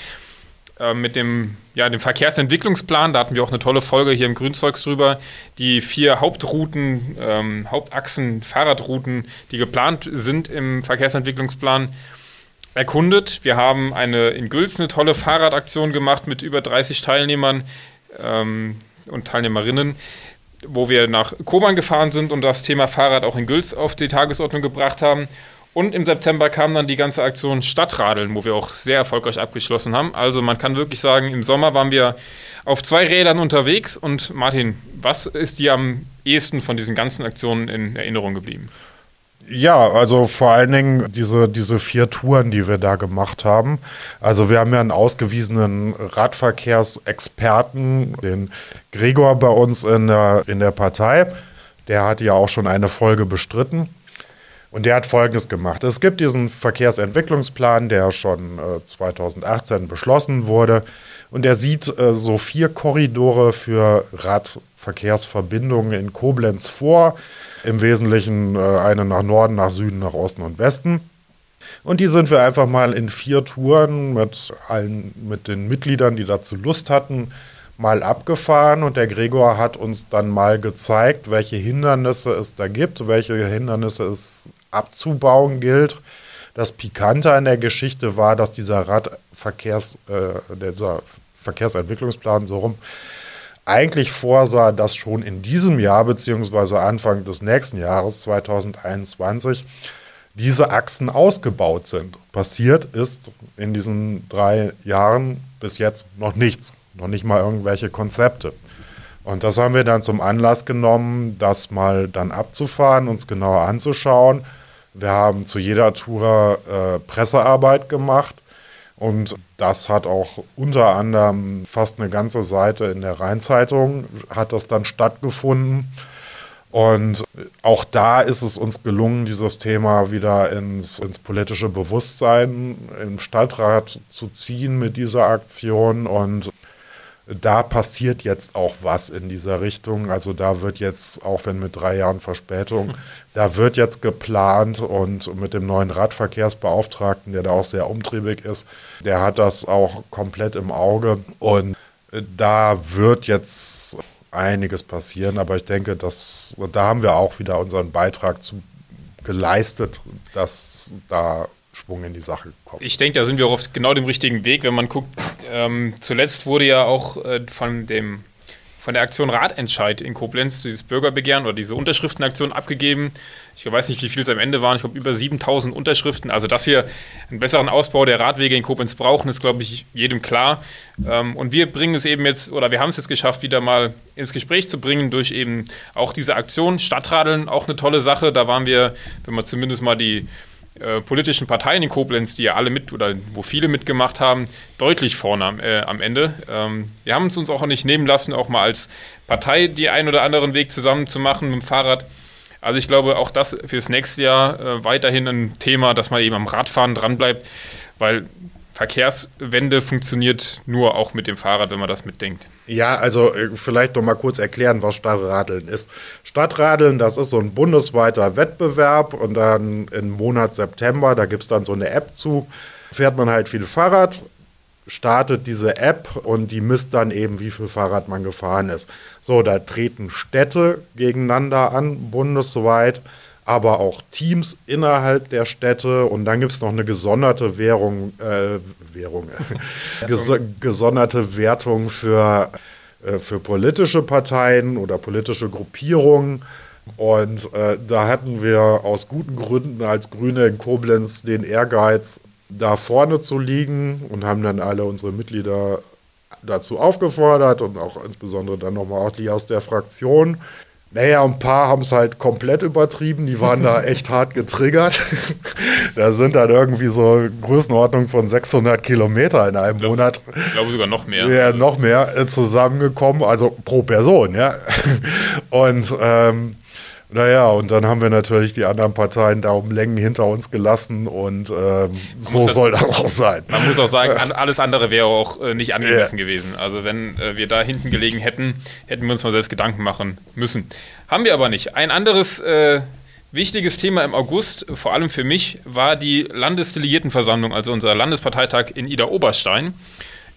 äh, mit dem, ja, dem Verkehrsentwicklungsplan, da hatten wir auch eine tolle Folge hier im Grünzeugs drüber, die vier Hauptrouten, ähm, Hauptachsen, Fahrradrouten, die geplant sind im Verkehrsentwicklungsplan, erkundet. Wir haben eine in Gülz eine tolle Fahrradaktion gemacht mit über 30 Teilnehmern ähm, und Teilnehmerinnen, wo wir nach Kobern gefahren sind und das Thema Fahrrad auch in Gülz auf die Tagesordnung gebracht haben. Und im September kam dann die ganze Aktion Stadtradeln, wo wir auch sehr erfolgreich abgeschlossen haben. Also man kann wirklich sagen, im Sommer waren wir auf zwei Rädern unterwegs. Und Martin, was ist dir am ehesten von diesen ganzen Aktionen in Erinnerung geblieben? Ja, also vor allen Dingen diese, diese vier Touren, die wir da gemacht haben. Also wir haben ja einen ausgewiesenen Radverkehrsexperten, den Gregor bei uns in der, in der Partei. Der hat ja auch schon eine Folge bestritten. Und der hat Folgendes gemacht. Es gibt diesen Verkehrsentwicklungsplan, der schon äh, 2018 beschlossen wurde. Und er sieht äh, so vier Korridore für Radverkehrsverbindungen in Koblenz vor. Im Wesentlichen äh, eine nach Norden, nach Süden, nach Osten und Westen. Und die sind wir einfach mal in vier Touren mit allen, mit den Mitgliedern, die dazu Lust hatten, mal abgefahren und der Gregor hat uns dann mal gezeigt, welche Hindernisse es da gibt, welche Hindernisse es abzubauen gilt. Das Pikante an der Geschichte war, dass dieser Radverkehrs, äh, dieser Verkehrsentwicklungsplan so rum eigentlich vorsah, dass schon in diesem Jahr beziehungsweise Anfang des nächsten Jahres 2021 diese Achsen ausgebaut sind. Passiert ist in diesen drei Jahren bis jetzt noch nichts, noch nicht mal irgendwelche Konzepte. Und das haben wir dann zum Anlass genommen, das mal dann abzufahren, uns genauer anzuschauen wir haben zu jeder Tour äh, Pressearbeit gemacht und das hat auch unter anderem fast eine ganze Seite in der Rheinzeitung hat das dann stattgefunden. Und auch da ist es uns gelungen, dieses Thema wieder ins, ins politische Bewusstsein im Stadtrat zu ziehen mit dieser Aktion. Und da passiert jetzt auch was in dieser Richtung. Also da wird jetzt, auch wenn mit drei Jahren Verspätung, da wird jetzt geplant und mit dem neuen Radverkehrsbeauftragten, der da auch sehr umtriebig ist, der hat das auch komplett im Auge. Und da wird jetzt einiges passieren, aber ich denke, dass, da haben wir auch wieder unseren Beitrag zu geleistet, dass da Schwung in die Sache kommt. Ich denke, da sind wir auch auf genau dem richtigen Weg, wenn man guckt. Ähm, zuletzt wurde ja auch äh, von dem von der Aktion Ratentscheid in Koblenz dieses Bürgerbegehren oder diese Unterschriftenaktion abgegeben. Ich weiß nicht, wie viel es am Ende waren. Ich glaube, über 7000 Unterschriften. Also, dass wir einen besseren Ausbau der Radwege in Koblenz brauchen, ist, glaube ich, jedem klar. Ähm, und wir bringen es eben jetzt, oder wir haben es jetzt geschafft, wieder mal ins Gespräch zu bringen durch eben auch diese Aktion. Stadtradeln, auch eine tolle Sache. Da waren wir, wenn man zumindest mal die äh, politischen Parteien in Koblenz, die ja alle mit oder wo viele mitgemacht haben, deutlich vorne am, äh, am Ende. Ähm, wir haben es uns auch nicht nehmen lassen, auch mal als Partei die einen oder anderen Weg zusammen zu machen mit dem Fahrrad. Also ich glaube, auch das fürs nächste Jahr äh, weiterhin ein Thema, dass man eben am Radfahren dranbleibt, weil Verkehrswende funktioniert nur auch mit dem Fahrrad, wenn man das mitdenkt. Ja, also äh, vielleicht noch mal kurz erklären, was Stadtradeln ist. Stadtradeln, das ist so ein bundesweiter Wettbewerb und dann im Monat September, da gibt es dann so eine App zu, fährt man halt viel Fahrrad, startet diese App und die misst dann eben, wie viel Fahrrad man gefahren ist. So, da treten Städte gegeneinander an, bundesweit aber auch Teams innerhalb der Städte und dann gibt es noch eine gesonderte Währung, äh, Währung, ges gesonderte Wertung für, äh, für politische Parteien oder politische Gruppierungen. Und äh, da hatten wir aus guten Gründen als Grüne in Koblenz den Ehrgeiz, da vorne zu liegen und haben dann alle unsere Mitglieder dazu aufgefordert und auch insbesondere dann nochmal auch die aus der Fraktion, naja, ein paar haben es halt komplett übertrieben, die waren da echt hart getriggert. da sind dann irgendwie so Größenordnung von 600 Kilometer in einem glaub, Monat. Ich glaube sogar noch mehr. Ja, noch mehr äh, zusammengekommen, also pro Person, ja. Und ähm, naja, und dann haben wir natürlich die anderen Parteien da um Längen hinter uns gelassen und ähm, so das, soll das auch sein. Man muss auch sagen, alles andere wäre auch äh, nicht angemessen yeah. gewesen. Also wenn äh, wir da hinten gelegen hätten, hätten wir uns mal selbst Gedanken machen müssen. Haben wir aber nicht. Ein anderes äh, wichtiges Thema im August, vor allem für mich, war die Landesdelegiertenversammlung, also unser Landesparteitag in Ida Oberstein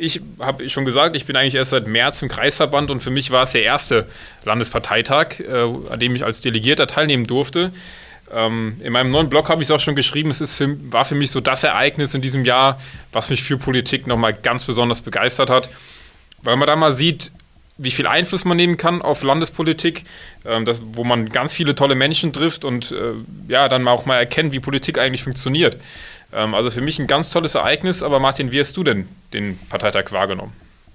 ich habe schon gesagt, ich bin eigentlich erst seit März im Kreisverband und für mich war es der erste Landesparteitag, äh, an dem ich als Delegierter teilnehmen durfte. Ähm, in meinem neuen Blog habe ich es auch schon geschrieben, es ist für, war für mich so das Ereignis in diesem Jahr, was mich für Politik nochmal ganz besonders begeistert hat, weil man da mal sieht, wie viel Einfluss man nehmen kann auf Landespolitik, ähm, das, wo man ganz viele tolle Menschen trifft und äh, ja, dann auch mal erkennt, wie Politik eigentlich funktioniert. Ähm, also für mich ein ganz tolles Ereignis, aber Martin, wie hast du denn den Parteitag wahrgenommen?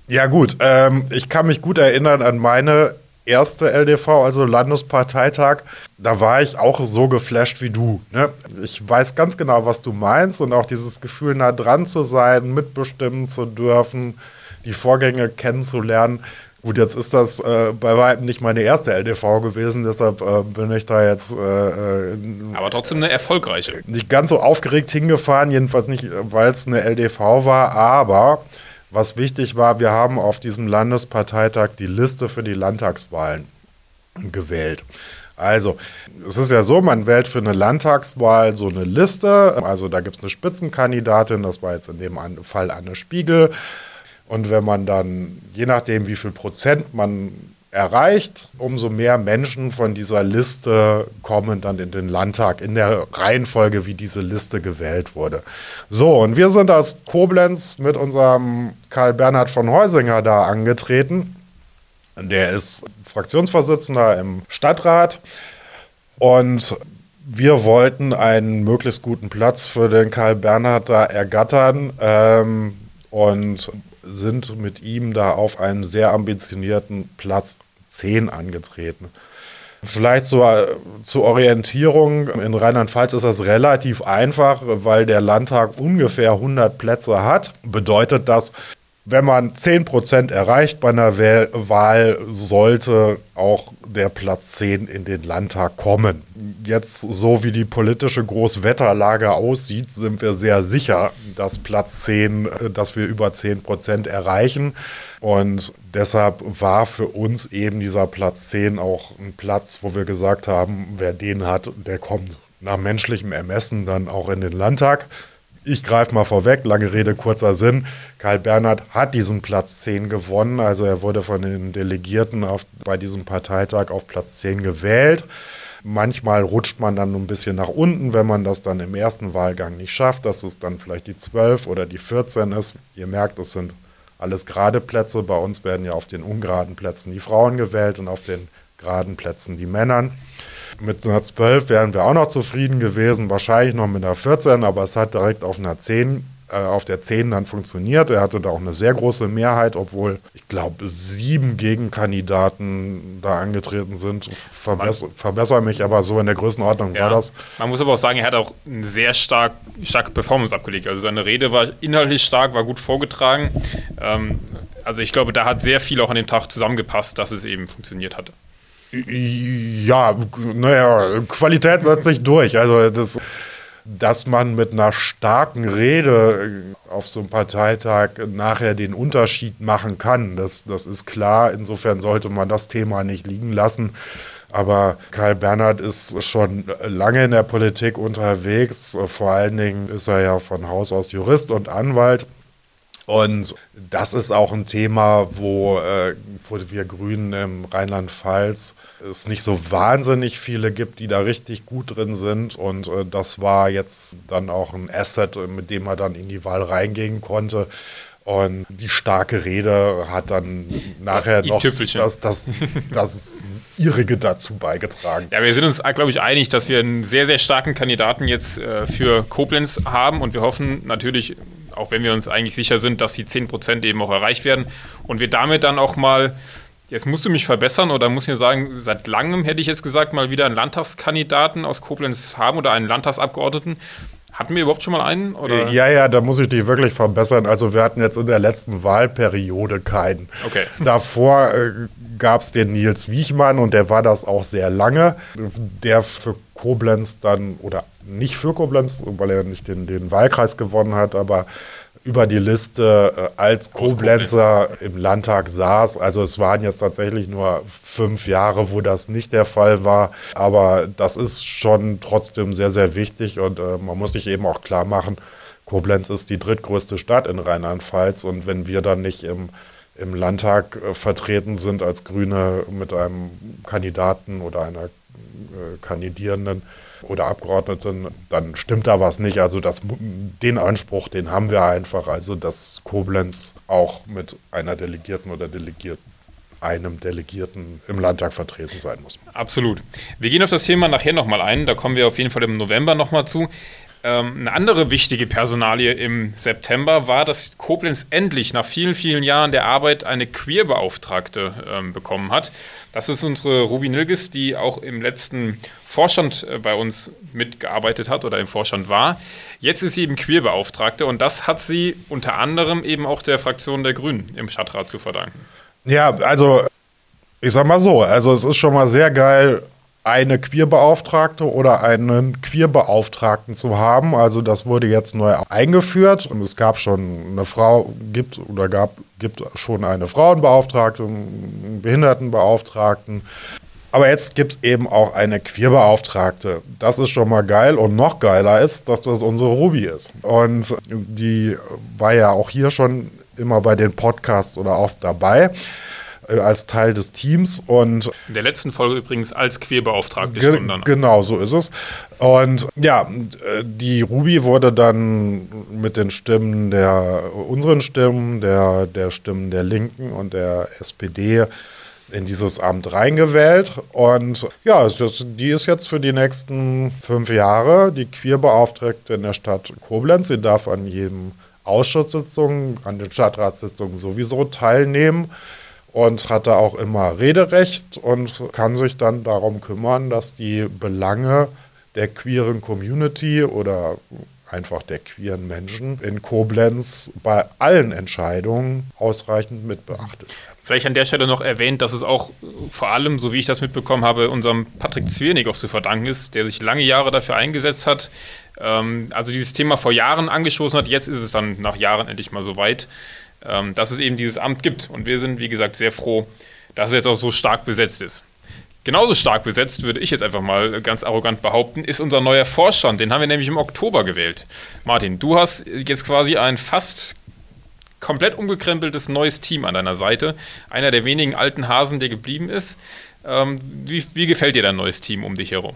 Ja gut, ähm, ich kann mich gut erinnern an meine erste LDV, also Landesparteitag, da war ich auch so geflasht wie du. Ne? Ich weiß ganz genau, was du meinst und auch dieses Gefühl, nah dran zu sein, mitbestimmen zu dürfen, die Vorgänge kennenzulernen. Gut, jetzt ist das äh, bei weitem nicht meine erste LDV gewesen, deshalb äh, bin ich da jetzt. Äh, äh Aber trotzdem eine erfolgreiche. Nicht ganz so aufgeregt hingefahren, jedenfalls nicht, weil es eine LDV war, aber was wichtig war, wir haben auf diesem Landesparteitag die Liste für die Landtagswahlen gewählt. Also, es ist ja so, man wählt für eine Landtagswahl so eine Liste. Also, da gibt es eine Spitzenkandidatin, das war jetzt in dem Fall Anne Spiegel. Und wenn man dann, je nachdem, wie viel Prozent man erreicht, umso mehr Menschen von dieser Liste kommen dann in den Landtag in der Reihenfolge, wie diese Liste gewählt wurde. So, und wir sind aus Koblenz mit unserem Karl Bernhard von Heusinger da angetreten. Der ist Fraktionsvorsitzender im Stadtrat und wir wollten einen möglichst guten Platz für den Karl Bernhard da ergattern. Ähm, und sind mit ihm da auf einen sehr ambitionierten Platz 10 angetreten. Vielleicht zur, zur Orientierung. In Rheinland-Pfalz ist das relativ einfach, weil der Landtag ungefähr 100 Plätze hat. Bedeutet das, wenn man 10% erreicht bei einer Wahl, sollte auch der Platz 10 in den Landtag kommen. Jetzt, so wie die politische Großwetterlage aussieht, sind wir sehr sicher, dass Platz 10, äh, dass wir über 10% erreichen. Und deshalb war für uns eben dieser Platz 10 auch ein Platz, wo wir gesagt haben, wer den hat, der kommt nach menschlichem Ermessen dann auch in den Landtag ich greife mal vorweg, lange Rede, kurzer Sinn. Karl Bernhard hat diesen Platz 10 gewonnen. Also er wurde von den Delegierten auf, bei diesem Parteitag auf Platz 10 gewählt. Manchmal rutscht man dann ein bisschen nach unten, wenn man das dann im ersten Wahlgang nicht schafft, dass es dann vielleicht die 12 oder die 14 ist. Ihr merkt, es sind alles gerade Plätze. Bei uns werden ja auf den ungeraden Plätzen die Frauen gewählt und auf den geraden Plätzen die Männer. Mit einer 12 wären wir auch noch zufrieden gewesen, wahrscheinlich noch mit einer 14, aber es hat direkt auf einer 10 äh, auf der 10 dann funktioniert. Er hatte da auch eine sehr große Mehrheit, obwohl ich glaube sieben Gegenkandidaten da angetreten sind. Verbess verbessere mich, aber so in der Größenordnung ja. war das. Man muss aber auch sagen, er hat auch eine sehr stark, starke Performance abgelegt. Also seine Rede war inhaltlich stark, war gut vorgetragen. Ähm, also ich glaube, da hat sehr viel auch an dem Tag zusammengepasst, dass es eben funktioniert hatte. Ja, naja, Qualität setzt sich durch. Also das, dass man mit einer starken Rede auf so einem Parteitag nachher den Unterschied machen kann. Das, das ist klar. Insofern sollte man das Thema nicht liegen lassen. Aber Karl Bernhard ist schon lange in der Politik unterwegs. Vor allen Dingen ist er ja von Haus aus Jurist und Anwalt. Und das ist auch ein Thema, wo, äh, wo wir Grünen im Rheinland-Pfalz es nicht so wahnsinnig viele gibt, die da richtig gut drin sind. Und äh, das war jetzt dann auch ein Asset, mit dem er dann in die Wahl reingehen konnte. Und die starke Rede hat dann nachher das noch das, das, das ihrige dazu beigetragen. Ja, wir sind uns, glaube ich, einig, dass wir einen sehr, sehr starken Kandidaten jetzt äh, für Koblenz haben und wir hoffen natürlich, auch wenn wir uns eigentlich sicher sind, dass die 10% eben auch erreicht werden und wir damit dann auch mal Jetzt musst du mich verbessern oder muss mir sagen, seit langem hätte ich jetzt gesagt, mal wieder einen Landtagskandidaten aus Koblenz haben oder einen Landtagsabgeordneten, hatten wir überhaupt schon mal einen? Oder? Ja, ja, da muss ich dich wirklich verbessern. Also wir hatten jetzt in der letzten Wahlperiode keinen. Okay. Davor äh, gab es den Nils Wiechmann und der war das auch sehr lange. Der für Koblenz dann, oder nicht für Koblenz, weil er nicht den, den Wahlkreis gewonnen hat, aber über die Liste äh, als Koblenzer im Landtag saß. Also es waren jetzt tatsächlich nur fünf Jahre, wo das nicht der Fall war. Aber das ist schon trotzdem sehr, sehr wichtig und äh, man muss sich eben auch klar machen, Koblenz ist die drittgrößte Stadt in Rheinland-Pfalz und wenn wir dann nicht im, im Landtag äh, vertreten sind als Grüne mit einem Kandidaten oder einer äh, Kandidierenden, oder Abgeordneten, dann stimmt da was nicht. Also das, den Anspruch, den haben wir einfach, also dass Koblenz auch mit einer Delegierten oder Delegierten einem Delegierten im Landtag vertreten sein muss. Absolut. Wir gehen auf das Thema nachher nochmal ein, da kommen wir auf jeden Fall im November nochmal zu. Ähm, eine andere wichtige Personalie im September war, dass Koblenz endlich nach vielen, vielen Jahren der Arbeit eine Queerbeauftragte ähm, bekommen hat. Das ist unsere Ruby Nilgis, die auch im letzten Vorstand äh, bei uns mitgearbeitet hat oder im Vorstand war. Jetzt ist sie eben Queerbeauftragte und das hat sie unter anderem eben auch der Fraktion der Grünen im Stadtrat zu verdanken. Ja, also ich sag mal so, also es ist schon mal sehr geil, eine Queerbeauftragte oder einen Queerbeauftragten zu haben. Also das wurde jetzt neu eingeführt und es gab schon eine Frau, gibt oder gab, gibt schon eine Frauenbeauftragte, einen Behindertenbeauftragten. Aber jetzt gibt es eben auch eine Queerbeauftragte. Das ist schon mal geil. Und noch geiler ist, dass das unsere Ruby ist. Und die war ja auch hier schon immer bei den Podcasts oder oft dabei. Äh, als Teil des Teams und in der letzten Folge übrigens als Queerbeauftragte ge genau so ist es. Und ja äh, die Ruby wurde dann mit den Stimmen der unseren Stimmen der der Stimmen der Linken und der SPD in dieses Amt reingewählt. Und ja die ist jetzt für die nächsten fünf Jahre die Queerbeauftragte in der Stadt Koblenz. Sie darf an jedem Ausschusssitzungen, an den Stadtratssitzungen sowieso teilnehmen und hat da auch immer Rederecht und kann sich dann darum kümmern, dass die Belange der queeren Community oder einfach der queeren Menschen in Koblenz bei allen Entscheidungen ausreichend mitbeachtet werden. Vielleicht an der Stelle noch erwähnt, dass es auch vor allem, so wie ich das mitbekommen habe, unserem Patrick Zwirnig zu verdanken ist, der sich lange Jahre dafür eingesetzt hat, ähm, also dieses Thema vor Jahren angestoßen hat. Jetzt ist es dann nach Jahren endlich mal so weit ähm, dass es eben dieses Amt gibt. Und wir sind, wie gesagt, sehr froh, dass es jetzt auch so stark besetzt ist. Genauso stark besetzt, würde ich jetzt einfach mal ganz arrogant behaupten, ist unser neuer Vorstand. Den haben wir nämlich im Oktober gewählt. Martin, du hast jetzt quasi ein fast komplett umgekrempeltes neues Team an deiner Seite. Einer der wenigen alten Hasen, der geblieben ist. Ähm, wie, wie gefällt dir dein neues Team um dich herum?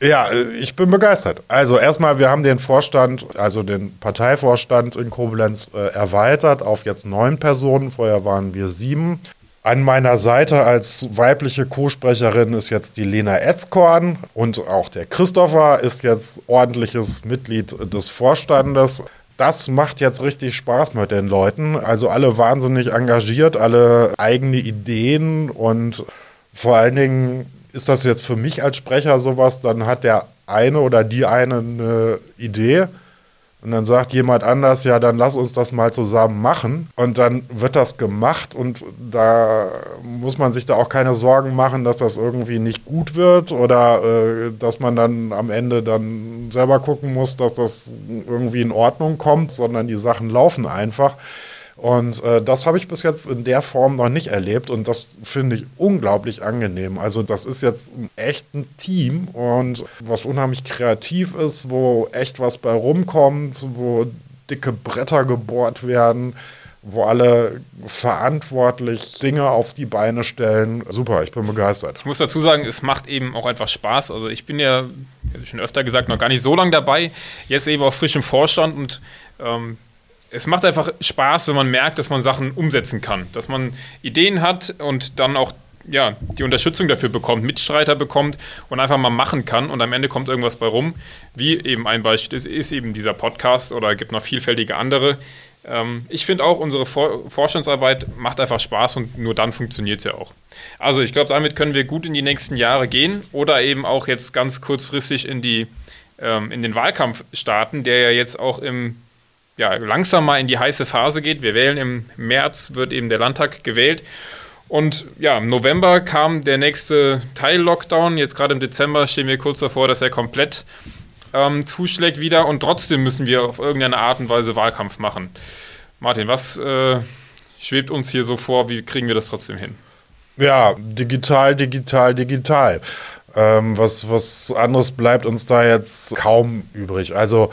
Ja, äh, ich bin begeistert. Also erstmal, wir haben den Vorstand, also den Parteivorstand in Koblenz äh, erweitert auf jetzt neun Personen. Vorher waren wir sieben. An meiner Seite als weibliche Co-Sprecherin ist jetzt die Lena Etzkorn und auch der Christopher ist jetzt ordentliches Mitglied des Vorstandes. Das macht jetzt richtig Spaß mit den Leuten. Also alle wahnsinnig engagiert, alle eigene Ideen und vor allen Dingen ist das jetzt für mich als Sprecher sowas, dann hat der eine oder die eine eine Idee Und dann sagt jemand anders, ja, dann lass uns das mal zusammen machen. Und dann wird das gemacht und da muss man sich da auch keine Sorgen machen, dass das irgendwie nicht gut wird oder äh, dass man dann am Ende dann selber gucken muss, dass das irgendwie in Ordnung kommt, sondern die Sachen laufen einfach. Und äh, das habe ich bis jetzt in der Form noch nicht erlebt und das finde ich unglaublich angenehm. Also das ist jetzt ein Team und was unheimlich kreativ ist, wo echt was bei rumkommt, wo dicke Bretter gebohrt werden, wo alle verantwortlich Dinge auf die Beine stellen. Super, ich bin begeistert. Ich muss dazu sagen, es macht eben auch einfach Spaß. Also ich bin ja, schon öfter gesagt, noch gar nicht so lange dabei, jetzt eben auch frisch im Vorstand und ähm, es macht einfach Spaß, wenn man merkt, dass man Sachen umsetzen kann, dass man Ideen hat und dann auch ja, die Unterstützung dafür bekommt, Mitstreiter bekommt und einfach mal machen kann und am Ende kommt irgendwas bei rum. Wie eben ein Beispiel ist, ist eben dieser Podcast oder gibt noch vielfältige andere. Ähm, ich finde auch, unsere For Forschungsarbeit macht einfach Spaß und nur dann funktioniert es ja auch. Also ich glaube, damit können wir gut in die nächsten Jahre gehen oder eben auch jetzt ganz kurzfristig in, die, ähm, in den Wahlkampf starten, der ja jetzt auch im ja, langsam mal in die heiße Phase geht. Wir wählen im März, wird eben der Landtag gewählt. Und ja, im November kam der nächste Teil-Lockdown. Jetzt gerade im Dezember stehen wir kurz davor, dass er komplett ähm, zuschlägt wieder. Und trotzdem müssen wir auf irgendeine Art und Weise Wahlkampf machen. Martin, was äh, schwebt uns hier so vor? Wie kriegen wir das trotzdem hin? Ja, digital, digital, digital. Ähm, was, was anderes bleibt uns da jetzt kaum übrig. Also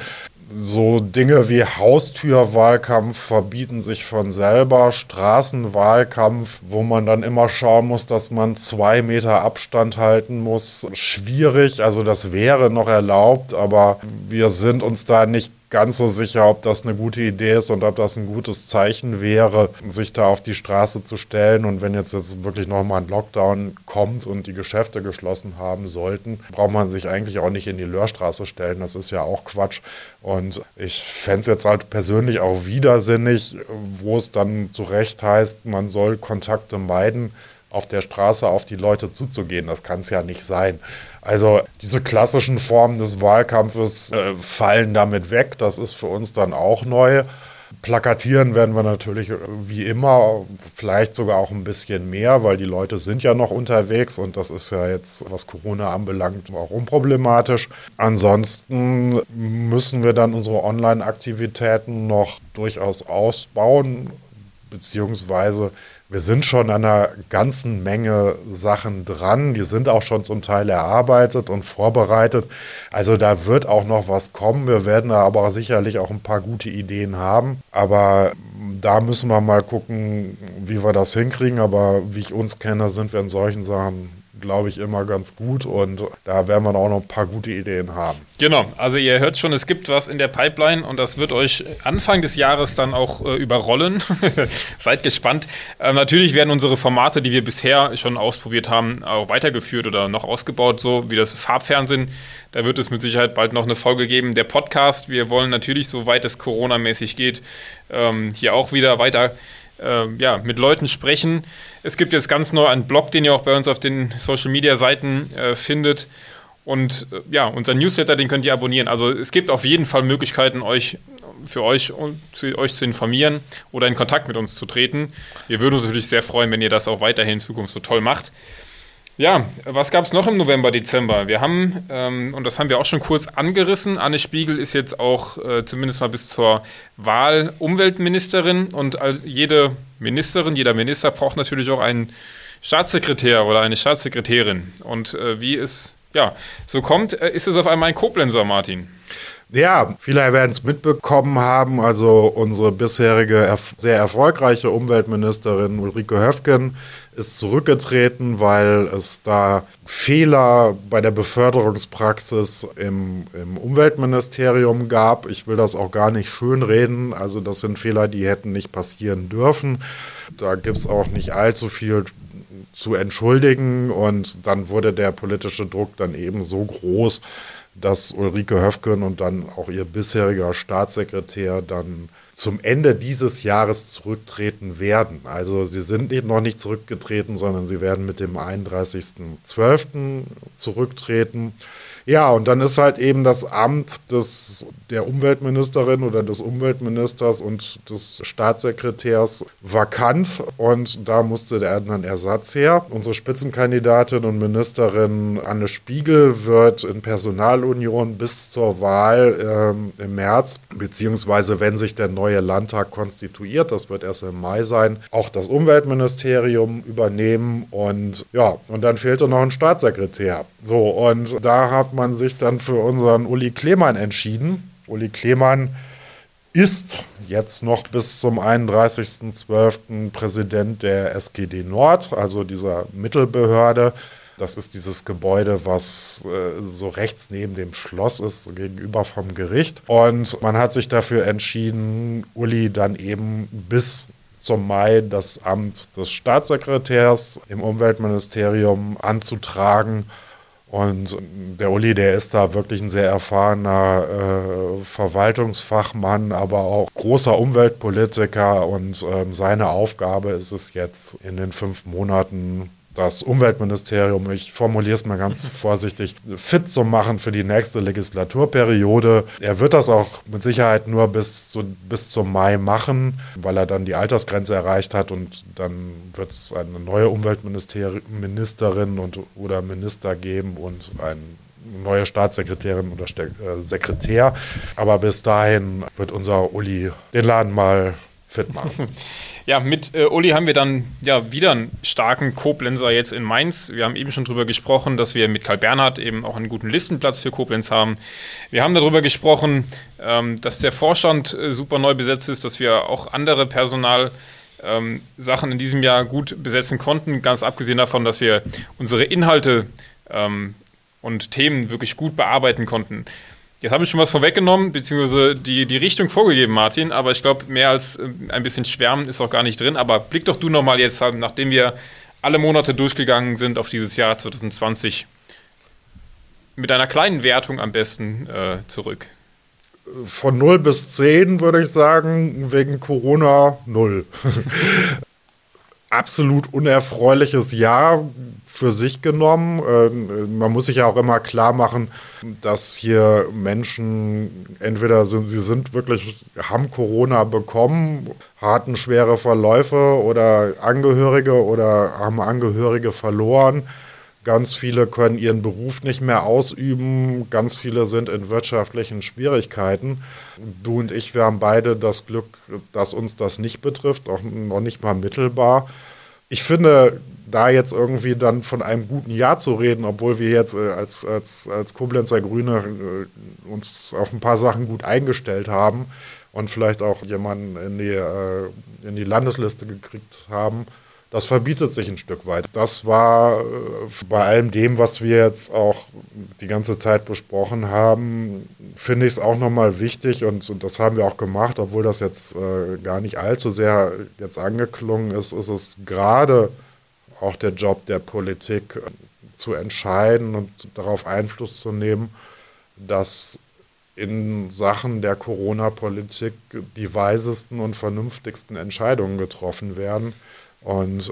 so Dinge wie Haustürwahlkampf verbieten sich von selber, Straßenwahlkampf, wo man dann immer schauen muss, dass man zwei Meter Abstand halten muss, schwierig. Also das wäre noch erlaubt, aber wir sind uns da nicht ganz so sicher, ob das eine gute Idee ist und ob das ein gutes Zeichen wäre, sich da auf die Straße zu stellen. Und wenn jetzt, jetzt wirklich nochmal ein Lockdown kommt und die Geschäfte geschlossen haben sollten, braucht man sich eigentlich auch nicht in die Löhrstraße stellen. Das ist ja auch Quatsch. Und ich fände es jetzt halt persönlich auch widersinnig, wo es dann zu Recht heißt, man soll Kontakte meiden auf der Straße auf die Leute zuzugehen. Das kann es ja nicht sein. Also diese klassischen Formen des Wahlkampfes äh, fallen damit weg. Das ist für uns dann auch neu. Plakatieren werden wir natürlich äh, wie immer, vielleicht sogar auch ein bisschen mehr, weil die Leute sind ja noch unterwegs und das ist ja jetzt, was Corona anbelangt, auch unproblematisch. Ansonsten müssen wir dann unsere Online-Aktivitäten noch durchaus ausbauen, beziehungsweise wir sind schon an einer ganzen Menge Sachen dran. Die sind auch schon zum Teil erarbeitet und vorbereitet. Also da wird auch noch was kommen. Wir werden da aber sicherlich auch ein paar gute Ideen haben. Aber da müssen wir mal gucken, wie wir das hinkriegen. Aber wie ich uns kenne, sind wir in solchen Sachen glaube ich, immer ganz gut und da werden wir auch noch ein paar gute Ideen haben. Genau, also ihr hört schon, es gibt was in der Pipeline und das wird euch Anfang des Jahres dann auch äh, überrollen. Seid gespannt. Äh, natürlich werden unsere Formate, die wir bisher schon ausprobiert haben, auch weitergeführt oder noch ausgebaut, so wie das Farbfernsehen. Da wird es mit Sicherheit bald noch eine Folge geben. Der Podcast, wir wollen natürlich, soweit es Corona-mäßig geht, ähm, hier auch wieder weiter äh, ja, mit Leuten sprechen. Es gibt jetzt ganz neu einen Blog, den ihr auch bei uns auf den Social Media Seiten äh, findet. Und äh, ja, unser Newsletter, den könnt ihr abonnieren. Also es gibt auf jeden Fall Möglichkeiten, euch für euch, zu, euch zu informieren oder in Kontakt mit uns zu treten. Wir würden uns natürlich sehr freuen, wenn ihr das auch weiterhin in Zukunft so toll macht. Ja, was gab es noch im November, Dezember? Wir haben, ähm, und das haben wir auch schon kurz angerissen, Anne Spiegel ist jetzt auch äh, zumindest mal bis zur Wahl Umweltministerin und jede Ministerin, jeder Minister braucht natürlich auch einen Staatssekretär oder eine Staatssekretärin. Und äh, wie es ja so kommt, äh, ist es auf einmal ein Koblenzer, Martin. Ja, viele werden es mitbekommen haben. Also unsere bisherige sehr erfolgreiche Umweltministerin Ulrike Höfgen ist zurückgetreten, weil es da Fehler bei der Beförderungspraxis im, im, Umweltministerium gab. Ich will das auch gar nicht schönreden. Also das sind Fehler, die hätten nicht passieren dürfen. Da gibt es auch nicht allzu viel zu entschuldigen. Und dann wurde der politische Druck dann eben so groß, dass Ulrike Höfgen und dann auch ihr bisheriger Staatssekretär dann zum Ende dieses Jahres zurücktreten werden. Also sie sind noch nicht zurückgetreten, sondern sie werden mit dem 31.12. zurücktreten. Ja, und dann ist halt eben das Amt des, der Umweltministerin oder des Umweltministers und des Staatssekretärs vakant und da musste der dann Ersatz her. Unsere Spitzenkandidatin und Ministerin Anne Spiegel wird in Personalunion bis zur Wahl ähm, im März, beziehungsweise wenn sich der neue Landtag konstituiert, das wird erst im Mai sein, auch das Umweltministerium übernehmen und ja, und dann fehlte noch ein Staatssekretär. So, und da hat man sich dann für unseren Uli Klemann entschieden. Uli Klemann ist jetzt noch bis zum 31.12. Präsident der SGD Nord, also dieser Mittelbehörde. Das ist dieses Gebäude, was äh, so rechts neben dem Schloss ist, so gegenüber vom Gericht. Und man hat sich dafür entschieden, Uli dann eben bis zum Mai das Amt des Staatssekretärs im Umweltministerium anzutragen und der Uli, der ist da wirklich ein sehr erfahrener äh, Verwaltungsfachmann, aber auch großer Umweltpolitiker. Und ähm, seine Aufgabe ist es jetzt in den fünf Monaten das Umweltministerium, ich formuliere es mal ganz vorsichtig, fit zu machen für die nächste Legislaturperiode. Er wird das auch mit Sicherheit nur bis, zu, bis zum Mai machen, weil er dann die Altersgrenze erreicht hat und dann wird es eine neue Umweltministerin und, oder Minister geben und ein neue Staatssekretärin oder äh, Sekretär. Aber bis dahin wird unser Uli den Laden mal fit machen. Ja, mit äh, Uli haben wir dann ja wieder einen starken Koblenzer jetzt in Mainz. Wir haben eben schon darüber gesprochen, dass wir mit Karl Bernhard eben auch einen guten Listenplatz für Koblenz haben. Wir haben darüber gesprochen, ähm, dass der Vorstand äh, super neu besetzt ist, dass wir auch andere Personal ähm, Sachen in diesem Jahr gut besetzen konnten, ganz abgesehen davon, dass wir unsere Inhalte ähm, und Themen wirklich gut bearbeiten konnten. Jetzt habe ich schon was vorweggenommen, beziehungsweise die, die Richtung vorgegeben, Martin, aber ich glaube, mehr als äh, ein bisschen Schwärmen ist auch gar nicht drin. Aber blick doch du nochmal jetzt, nachdem wir alle Monate durchgegangen sind auf dieses Jahr 2020, mit einer kleinen Wertung am besten äh, zurück. Von 0 bis 10 würde ich sagen, wegen Corona 0. Absolut unerfreuliches Jahr für sich genommen. Ähm, man muss sich ja auch immer klar machen, dass hier Menschen entweder sind, sie sind wirklich, haben Corona bekommen, hatten schwere Verläufe oder Angehörige oder haben Angehörige verloren. Ganz viele können ihren Beruf nicht mehr ausüben. Ganz viele sind in wirtschaftlichen Schwierigkeiten. Du und ich, wir haben beide das Glück, dass uns das nicht betrifft, auch noch nicht mal mittelbar. Ich finde, da jetzt irgendwie dann von einem guten Jahr zu reden, obwohl wir jetzt äh, als, als, als Koblenzer Grüne äh, uns auf ein paar Sachen gut eingestellt haben und vielleicht auch jemanden in die, äh, in die Landesliste gekriegt haben, das verbietet sich ein Stück weit. Das war äh, bei allem dem, was wir jetzt auch die ganze Zeit besprochen haben, finde ich es auch nochmal wichtig und, und, das haben wir auch gemacht, obwohl das jetzt äh, gar nicht allzu sehr jetzt angeklungen ist, ist es gerade auch der Job der Politik äh, zu entscheiden und darauf Einfluss zu nehmen, dass in Sachen der Corona-Politik die weisesten und vernünftigsten Entscheidungen getroffen werden. Und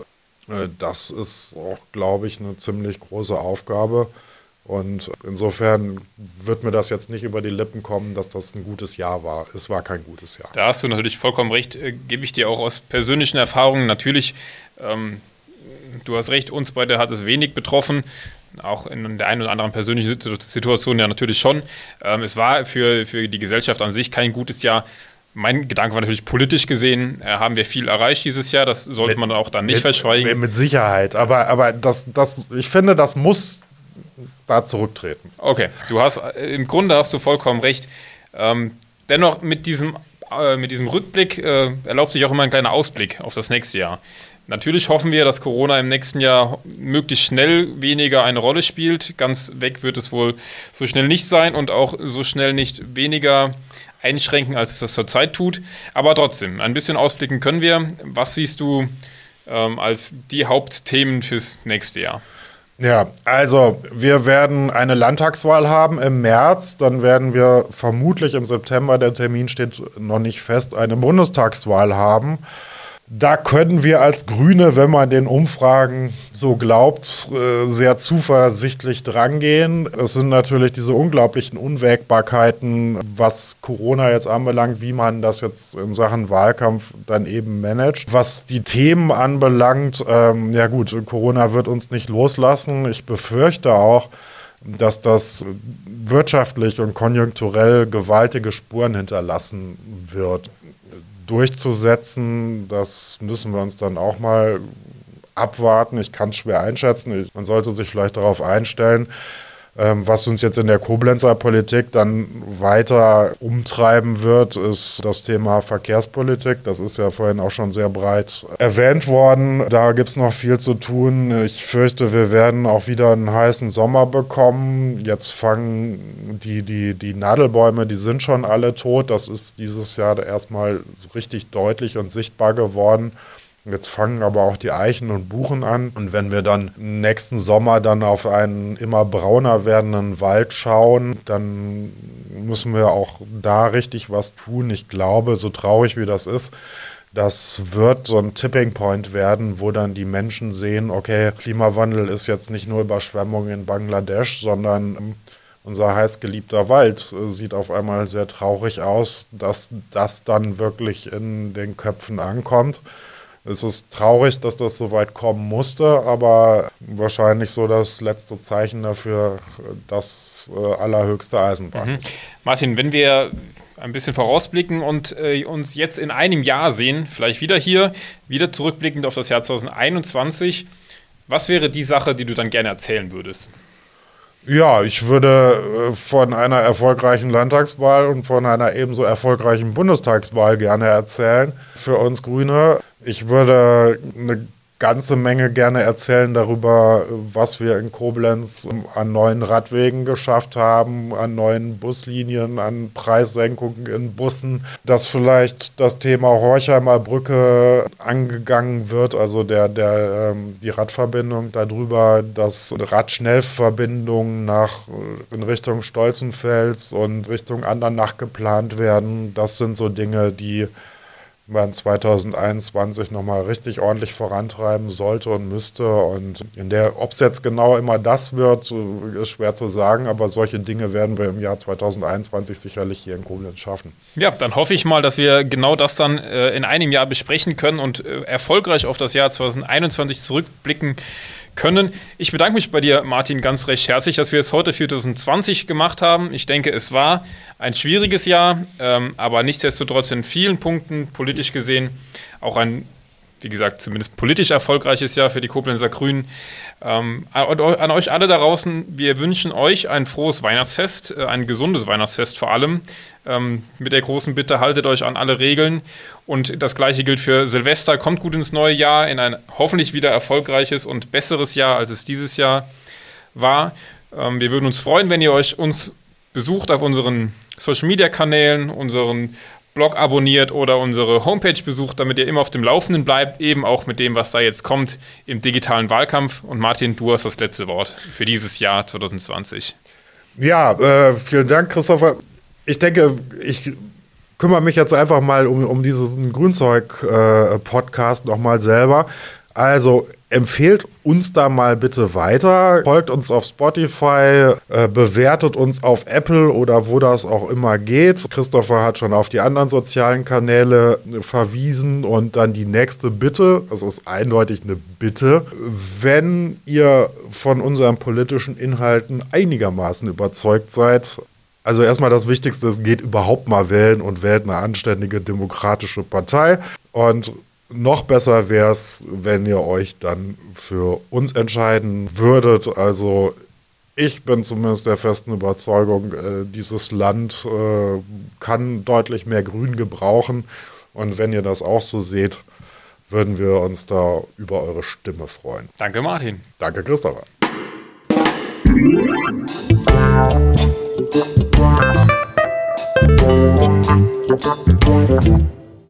äh, das ist auch, glaube ich, eine ziemlich große Aufgabe. Und insofern wird mir das jetzt nicht über die Lippen kommen, dass das ein gutes Jahr war. Es war kein gutes Jahr. Da hast du natürlich vollkommen recht, äh, gebe ich dir auch aus persönlichen Erfahrungen. Natürlich ähm, du hast recht, uns beide hat es wenig betroffen. Auch in der einen oder anderen persönlichen Situation ja natürlich schon. Ähm, es war für, für die Gesellschaft an sich kein gutes Jahr. Mein Gedanke war natürlich politisch gesehen, äh, haben wir viel erreicht dieses Jahr. Das sollte mit, man auch dann nicht mit, verschweigen. Mit Sicherheit. Aber, aber das, das, ich finde, das muss da zurücktreten. Okay, du hast äh, im Grunde hast du vollkommen recht. Ähm, dennoch mit diesem, äh, mit diesem Rückblick äh, erlaubt sich auch immer ein kleiner Ausblick auf das nächste Jahr. Natürlich hoffen wir, dass Corona im nächsten Jahr möglichst schnell weniger eine Rolle spielt. Ganz weg wird es wohl so schnell nicht sein und auch so schnell nicht weniger einschränken, als es das zurzeit tut. Aber trotzdem, ein bisschen ausblicken können wir. Was siehst du ähm, als die Hauptthemen fürs nächste Jahr? Ja, also wir werden eine Landtagswahl haben im März, dann werden wir vermutlich im September, der Termin steht noch nicht fest, eine Bundestagswahl haben. Da können wir als Grüne, wenn man den Umfragen so glaubt, äh, sehr zuversichtlich drangehen. Es sind natürlich diese unglaublichen Unwägbarkeiten, was Corona jetzt anbelangt, wie man das jetzt in Sachen Wahlkampf dann eben managt. Was die Themen anbelangt, ähm, ja gut, Corona wird uns nicht loslassen. Ich befürchte auch, dass das wirtschaftlich und konjunkturell gewaltige Spuren hinterlassen wird durchzusetzen. Das müssen wir uns dann auch mal abwarten. Ich kann es schwer einschätzen. Man sollte sich vielleicht darauf einstellen. Ähm, was uns jetzt in der Koblenzer Politik dann weiter umtreiben wird, ist das Thema Verkehrspolitik. Das ist ja vorhin auch schon sehr breit erwähnt worden. Da gibt es noch viel zu tun. Ich fürchte, wir werden auch wieder einen heißen Sommer bekommen. Jetzt fangen die, die, die Nadelbäume, die sind schon alle tot. Das ist dieses Jahr erstmal richtig deutlich und sichtbar geworden. Jetzt fangen aber auch die Eichen und Buchen an. Und wenn wir dann nächsten Sommer dann auf einen immer brauner werdenden Wald schauen, dann müssen wir auch da richtig was tun. Ich glaube, so traurig wie das ist, das wird so ein Tipping Point werden, wo dann die Menschen sehen, okay, Klimawandel ist jetzt nicht nur Überschwemmung in Bangladesch, sondern unser heißgeliebter Wald äh, sieht auf einmal sehr traurig aus, dass das dann wirklich in den Köpfen ankommt. Es ist traurig, dass das so weit kommen musste, aber wahrscheinlich so das letzte Zeichen dafür, das äh, allerhöchste Eisenbahn mhm. Martin, wenn wir ein bisschen vorausblicken und äh, uns jetzt in einem Jahr sehen, vielleicht wieder hier, wieder zurückblickend auf das Jahr 2021, was wäre die Sache, die du dann gerne erzählen würdest? Ja, ich würde äh, von einer erfolgreichen Landtagswahl und von einer ebenso erfolgreichen Bundestagswahl gerne erzählen. Für uns Grüne ich würde eine ganze Menge gerne erzählen darüber, was wir in Koblenz an neuen Radwegen geschafft haben, an neuen Buslinien, an Preissenkungen in Bussen, dass vielleicht das Thema Horchheimer Brücke angegangen wird, also der, der, ähm, die Radverbindung darüber, dass Radschnellverbindungen nach, in Richtung Stolzenfels und Richtung Andernach geplant werden. Das sind so Dinge, die man 2021 nochmal richtig ordentlich vorantreiben sollte und müsste. Und in der, ob es jetzt genau immer das wird, ist schwer zu sagen, aber solche Dinge werden wir im Jahr 2021 sicherlich hier in Koblenz schaffen. Ja, dann hoffe ich mal, dass wir genau das dann äh, in einem Jahr besprechen können und äh, erfolgreich auf das Jahr 2021 zurückblicken können. Ich bedanke mich bei dir, Martin, ganz recht herzlich, dass wir es heute für 2020 gemacht haben. Ich denke, es war ein schwieriges Jahr, ähm, aber nichtsdestotrotz in vielen Punkten politisch gesehen auch ein wie gesagt, zumindest politisch erfolgreiches Jahr für die Koblenzer Grünen. Ähm, an, euch alle da draußen, wir wünschen euch ein frohes Weihnachtsfest, äh, ein gesundes Weihnachtsfest vor allem. Ähm, mit der großen Bitte, haltet euch an alle Regeln. Und das gleiche gilt für Silvester. Kommt gut ins neue Jahr, in ein hoffentlich wieder erfolgreiches und besseres Jahr, als es dieses Jahr war. Ähm, wir würden uns freuen, wenn ihr euch uns besucht auf unseren Social Media Kanälen, unseren Blog abonniert oder unsere Homepage besucht, damit ihr immer auf dem Laufenden bleibt, eben auch mit dem, was da jetzt kommt im digitalen Wahlkampf. Und Martin, du hast das letzte Wort für dieses Jahr 2020. Ja, äh, vielen Dank, Christopher. Ich denke, ich kümmere mich jetzt einfach mal um, um diesen Grünzeug-Podcast äh, nochmal selber. Also empfehlt uns da mal bitte weiter. Folgt uns auf Spotify, äh, bewertet uns auf Apple oder wo das auch immer geht. Christopher hat schon auf die anderen sozialen Kanäle verwiesen und dann die nächste Bitte, es ist eindeutig eine Bitte, wenn ihr von unseren politischen Inhalten einigermaßen überzeugt seid, also erstmal das Wichtigste, es geht überhaupt mal wählen und wählt eine anständige demokratische Partei. Und noch besser wäre es, wenn ihr euch dann für uns entscheiden würdet. Also ich bin zumindest der festen Überzeugung, äh, dieses Land äh, kann deutlich mehr Grün gebrauchen. Und wenn ihr das auch so seht, würden wir uns da über eure Stimme freuen. Danke, Martin. Danke, Christopher. Thank